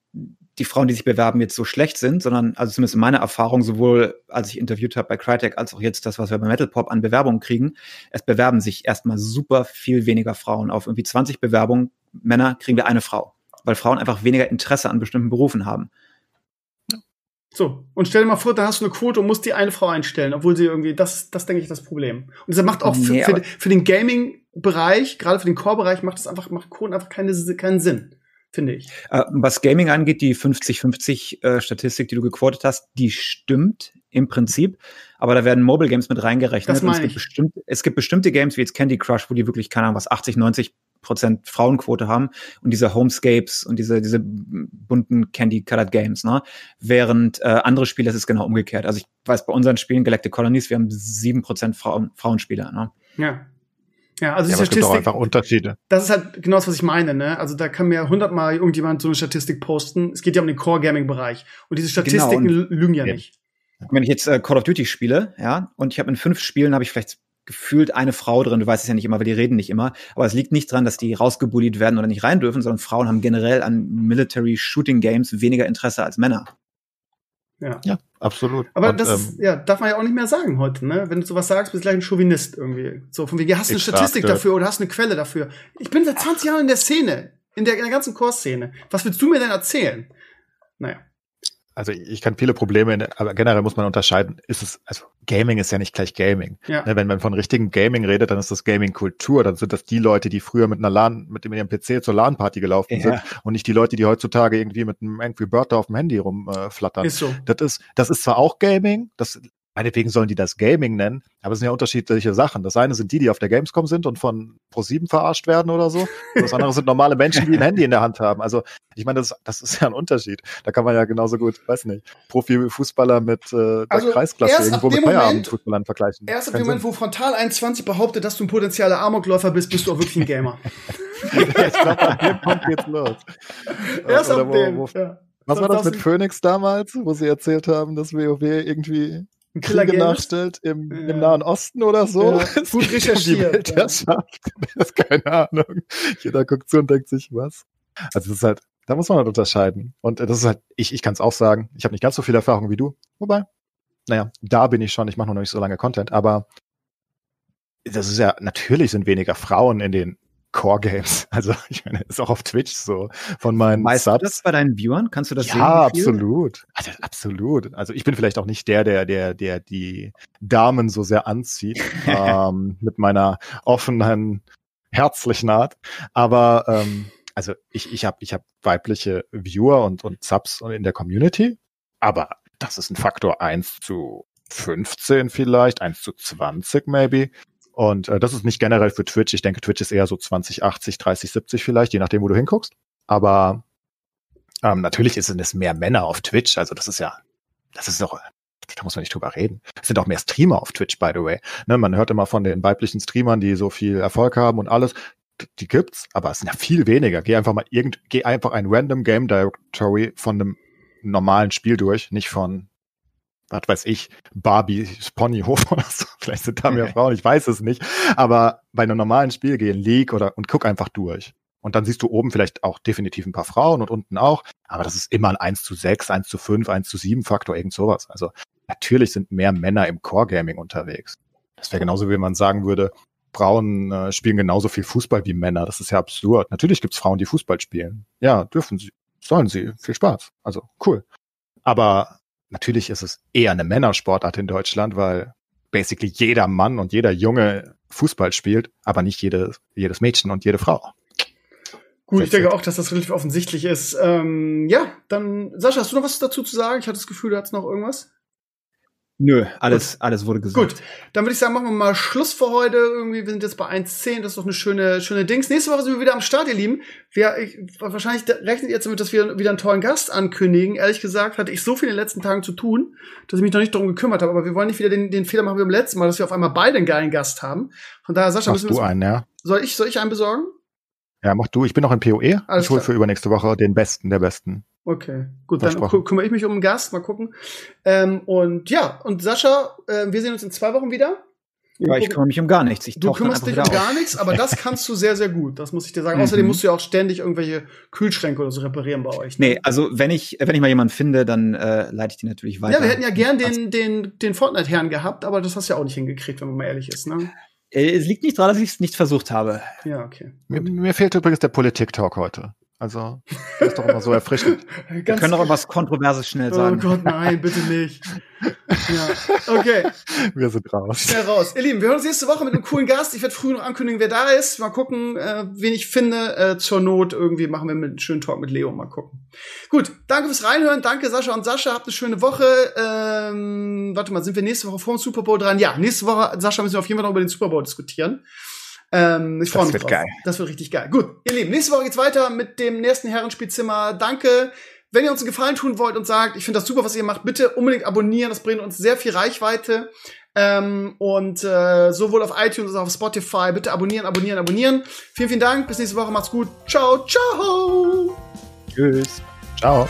Speaker 2: die Frauen, die sich bewerben, jetzt so schlecht sind, sondern also zumindest in meiner Erfahrung, sowohl als ich interviewt habe bei Crytek, als auch jetzt das, was wir bei Metal Pop an Bewerbungen kriegen, es bewerben sich erstmal super viel weniger Frauen. Auf irgendwie 20 Bewerbungen Männer kriegen wir eine Frau, weil Frauen einfach weniger Interesse an bestimmten Berufen haben.
Speaker 1: So, und stell dir mal vor, da hast du eine Quote und musst die eine Frau einstellen, obwohl sie irgendwie, das, das denke ich, das Problem. Und das macht auch für,
Speaker 2: Nee,
Speaker 1: für, für den Gaming-Bereich, gerade für den Core-Bereich, macht das einfach, macht Quoten einfach keine, keinen Sinn, finde ich.
Speaker 2: Äh, was Gaming angeht, die 50-50 äh, Statistik, die du gequotet hast, die stimmt im Prinzip, aber da werden Mobile Games mit reingerechnet.
Speaker 1: Das
Speaker 2: Und es
Speaker 1: meine
Speaker 2: gibt, bestimmt, es gibt bestimmte Games wie jetzt Candy Crush, wo die wirklich, keine Ahnung, was 80, 90 Prozent Frauenquote haben und diese Homescapes und diese, diese bunten Candy-Colored Games, ne? Während äh, andere Spiele, das ist genau umgekehrt. Also ich weiß, bei unseren Spielen Galactic Colonies, wir haben sieben Prozent Frauen, Frauenspieler, ne?
Speaker 1: Ja. Ja, also
Speaker 3: Ja,
Speaker 1: die
Speaker 3: aber es gibt auch
Speaker 1: Statistik,
Speaker 3: einfach Unterschiede.
Speaker 1: das ist halt genau das, was ich meine, ne? Also da kann mir hundertmal irgendjemand so eine Statistik posten. Es geht ja um den Core-Gaming-Bereich. Und diese Statistiken
Speaker 2: Genau,
Speaker 1: lügen ja
Speaker 3: Ja.
Speaker 1: nicht.
Speaker 2: wenn ich jetzt äh, Call of Duty spiele, ja, und ich habe in fünf Spielen habe ich vielleicht gefühlt eine Frau drin. Du weißt es ja nicht immer, weil die reden nicht immer. Aber es liegt nicht dran, dass die rausgebullied werden oder nicht rein dürfen, sondern Frauen haben generell an Military Shooting Games weniger Interesse als Männer.
Speaker 1: Ja.
Speaker 3: Ja, absolut.
Speaker 1: Aber
Speaker 3: Und,
Speaker 1: das
Speaker 3: ähm,
Speaker 1: ja, darf man ja auch nicht mehr sagen heute, ne? Wenn du sowas sagst, bist du gleich ein Chauvinist irgendwie. So, von wegen, hast du eine Statistik
Speaker 3: sagte-
Speaker 1: dafür oder hast eine Quelle dafür? Ich bin seit 20 Jahren in der Szene, in der, in der ganzen Core-Szene. Was willst du mir denn erzählen? Naja.
Speaker 3: Also ich kann viele Probleme, aber generell muss man unterscheiden, ist es, also Gaming ist ja nicht gleich Gaming.
Speaker 1: Ja.
Speaker 3: Ne, Wenn man von richtigem Gaming redet, dann ist das Gaming-Kultur, dann sind das die Leute, die früher mit einer LAN, mit dem ihrem PC zur LAN-Party gelaufen
Speaker 2: Ja.
Speaker 3: sind und nicht die Leute, die heutzutage irgendwie mit einem Angry Bird da auf dem Handy rumflattern. Äh.
Speaker 1: Ist so.
Speaker 3: Das ist, das ist zwar auch Gaming, das, meinetwegen sollen die das Gaming nennen, aber es sind ja unterschiedliche Sachen. Das eine sind die, die auf der Gamescom sind und von Pro7 verarscht werden oder so. Und das andere sind normale Menschen, die ein Handy in der Hand haben. Also, ich meine, das, das ist ja ein Unterschied. Da kann man ja genauso gut, weiß nicht, Profifußballer mit äh, der
Speaker 1: Also,
Speaker 3: Kreisklasse irgendwo mit Feierabendfußballern vergleichen.
Speaker 1: Erst ab dem Moment, wo Frontal 21 behauptet, dass du ein potenzieller Amokläufer bist, bist du auch wirklich ein Gamer.
Speaker 3: Sinn. ich glaube, an dem Punkt geht's los.
Speaker 1: Erst ab dem. ja.
Speaker 3: Was war das mit Phoenix damals, wo sie erzählt haben, dass WoW irgendwie Kriege nachstellt im,
Speaker 1: Ja.
Speaker 3: im Nahen Osten oder so.
Speaker 1: Ja, gut recherchiert,
Speaker 3: Die Weltherrschaft. Keine Ahnung. Jeder guckt zu und denkt sich, was? Also das ist halt, da muss man halt unterscheiden. Und das ist halt, ich, ich kann es auch sagen, ich habe nicht ganz so viel Erfahrung wie du. Wobei, naja, da bin ich schon, ich mache noch nicht so lange Content, aber das ist ja, natürlich sind weniger Frauen in den Core Games. Also ich meine, ist auch auf Twitch so. Von meinen
Speaker 2: Weißt du
Speaker 3: Subs.
Speaker 2: das bei deinen Viewern? Kannst du das sehen?
Speaker 3: Ja,
Speaker 2: wie viel?
Speaker 3: absolut. Also, absolut. Also ich bin vielleicht auch nicht der, der, der, der die Damen so sehr anzieht ähm, mit meiner offenen, herzlichen Art. Aber ähm, also ich, ich habe ich hab weibliche Viewer und, und Subs in der Community, aber das ist ein Faktor 1 zu 15 vielleicht, 1 zu 20 maybe. Und äh, das ist nicht generell für Twitch. Ich denke, Twitch ist eher so 20, 80, 30, 70 vielleicht, je nachdem, wo du hinguckst. Aber ähm, natürlich sind es mehr Männer auf Twitch. Also das ist ja, das ist doch, da muss man nicht drüber reden. Es sind auch mehr Streamer auf Twitch, by the way. Ne, man hört immer von den weiblichen Streamern, die so viel Erfolg haben und alles. Die gibt's, aber es sind ja viel weniger. Geh einfach mal irgend, geh einfach ein random Game Directory von einem normalen Spiel durch, nicht von, was weiß ich, Barbie Ponyhof oder so. Vielleicht sind da mehr Frauen, ich weiß es nicht. Aber bei einem normalen Spiel geh in League oder und guck einfach durch. Und dann siehst du oben vielleicht auch definitiv ein paar Frauen und unten auch. Aber das ist immer ein 1 zu 6, 1 zu 5, 1 zu 7 Faktor, irgend sowas. Also natürlich sind mehr Männer im Core Gaming unterwegs. Das wäre genauso, wie man sagen würde, Frauen äh, spielen genauso viel Fußball wie Männer. Das ist ja absurd. Natürlich gibt's Frauen, die Fußball spielen. Ja, dürfen sie, sollen sie. Viel Spaß. Also cool. Aber natürlich ist es eher eine Männersportart in Deutschland, weil basically jeder Mann und jeder Junge Fußball spielt, aber nicht jedes, jedes Mädchen und jede Frau.
Speaker 1: Gut, ich denke auch, dass das relativ offensichtlich ist. Ähm, ja, dann, Sascha, hast du noch was dazu zu sagen? Ich hatte das Gefühl, du hattest noch irgendwas.
Speaker 2: Nö, alles, alles wurde gesagt.
Speaker 1: Gut, dann würde ich sagen, machen wir mal Schluss für heute. Irgendwie, wir sind jetzt bei 1.10, das ist doch eine schöne, schöne Dings. Nächste Woche sind wir wieder am Start, ihr Lieben. Wir, ich, wahrscheinlich rechnet ihr jetzt damit, dass wir wieder einen tollen Gast ankündigen. Ehrlich gesagt hatte ich so viel in den letzten Tagen zu tun, dass ich mich noch nicht darum gekümmert habe. Aber wir wollen nicht wieder den, den Fehler machen wie beim letzten Mal, dass wir auf einmal beide einen geilen Gast haben. Von daher, Sascha,
Speaker 3: Machst
Speaker 1: müssen wir
Speaker 3: du
Speaker 1: uns,
Speaker 3: einen, ja?
Speaker 1: soll ich, soll ich einen besorgen?
Speaker 3: Ja, mach du. Ich bin noch in PoE.
Speaker 1: Alles
Speaker 3: ich hole für übernächste Woche den Besten der Besten.
Speaker 1: Okay, gut, dann kü kümmere ich mich um einen Gast, mal gucken. Ähm, und ja, und Sascha, äh, wir sehen uns in zwei Wochen wieder.
Speaker 2: Ja, ich kümmere mich um gar nichts. Ich
Speaker 1: Du kümmerst dich um
Speaker 2: wieder
Speaker 1: gar
Speaker 2: auf.
Speaker 1: nichts, aber das kannst du sehr, sehr gut. Das muss ich dir sagen.
Speaker 2: Mhm.
Speaker 1: Außerdem musst du ja auch ständig irgendwelche Kühlschränke oder so reparieren bei euch. ne?
Speaker 2: Nee, also wenn ich, wenn ich mal jemanden finde, dann äh, leite ich die natürlich weiter.
Speaker 1: Ja, wir hätten ja gern den, den, den Fortnite-Herrn gehabt, aber das hast du ja auch nicht hingekriegt, wenn man mal ehrlich ist, ne?
Speaker 2: Äh, Es liegt nicht daran, dass ich es nicht versucht habe.
Speaker 1: Ja, okay.
Speaker 3: Mir, mir fehlt übrigens der Politik-Talk heute. Also, das ist doch immer so erfrischend.
Speaker 2: Wir können doch was Kontroverses schnell
Speaker 1: Oh
Speaker 2: sagen.
Speaker 1: Gott, nein, bitte nicht. Ja, okay.
Speaker 3: Wir sind raus.
Speaker 1: Schnell raus. Ihr Lieben, wir hören uns nächste Woche mit einem coolen Gast. Ich werde früh noch ankündigen, wer da ist. Mal gucken, äh, wen ich finde. Äh, zur Not irgendwie machen wir mit einem schönen Talk mit Leo. Mal gucken. Gut, danke fürs Reinhören. Danke Sascha und Sascha. Habt eine schöne Woche. Ähm, warte mal, sind wir nächste Woche vor dem Super Bowl dran? Ja, nächste Woche, Sascha, müssen wir auf jeden Fall noch über den Super Bowl diskutieren. Ähm, ich freue
Speaker 3: Das
Speaker 1: mich
Speaker 3: wird
Speaker 1: drauf.
Speaker 3: geil.
Speaker 1: Das wird richtig geil. Gut, ihr Lieben, nächste Woche geht's weiter mit dem nächsten Herrenspielzimmer. Danke. Wenn ihr uns einen Gefallen tun wollt und sagt, ich finde das super, was ihr macht, bitte unbedingt abonnieren. Das bringt uns sehr viel Reichweite. Ähm, und äh, sowohl auf iTunes als auch auf Spotify. Bitte abonnieren, abonnieren, abonnieren. Vielen, vielen Dank. Bis nächste Woche. Macht's gut. Ciao, ciao.
Speaker 2: Tschüss.
Speaker 3: Ciao.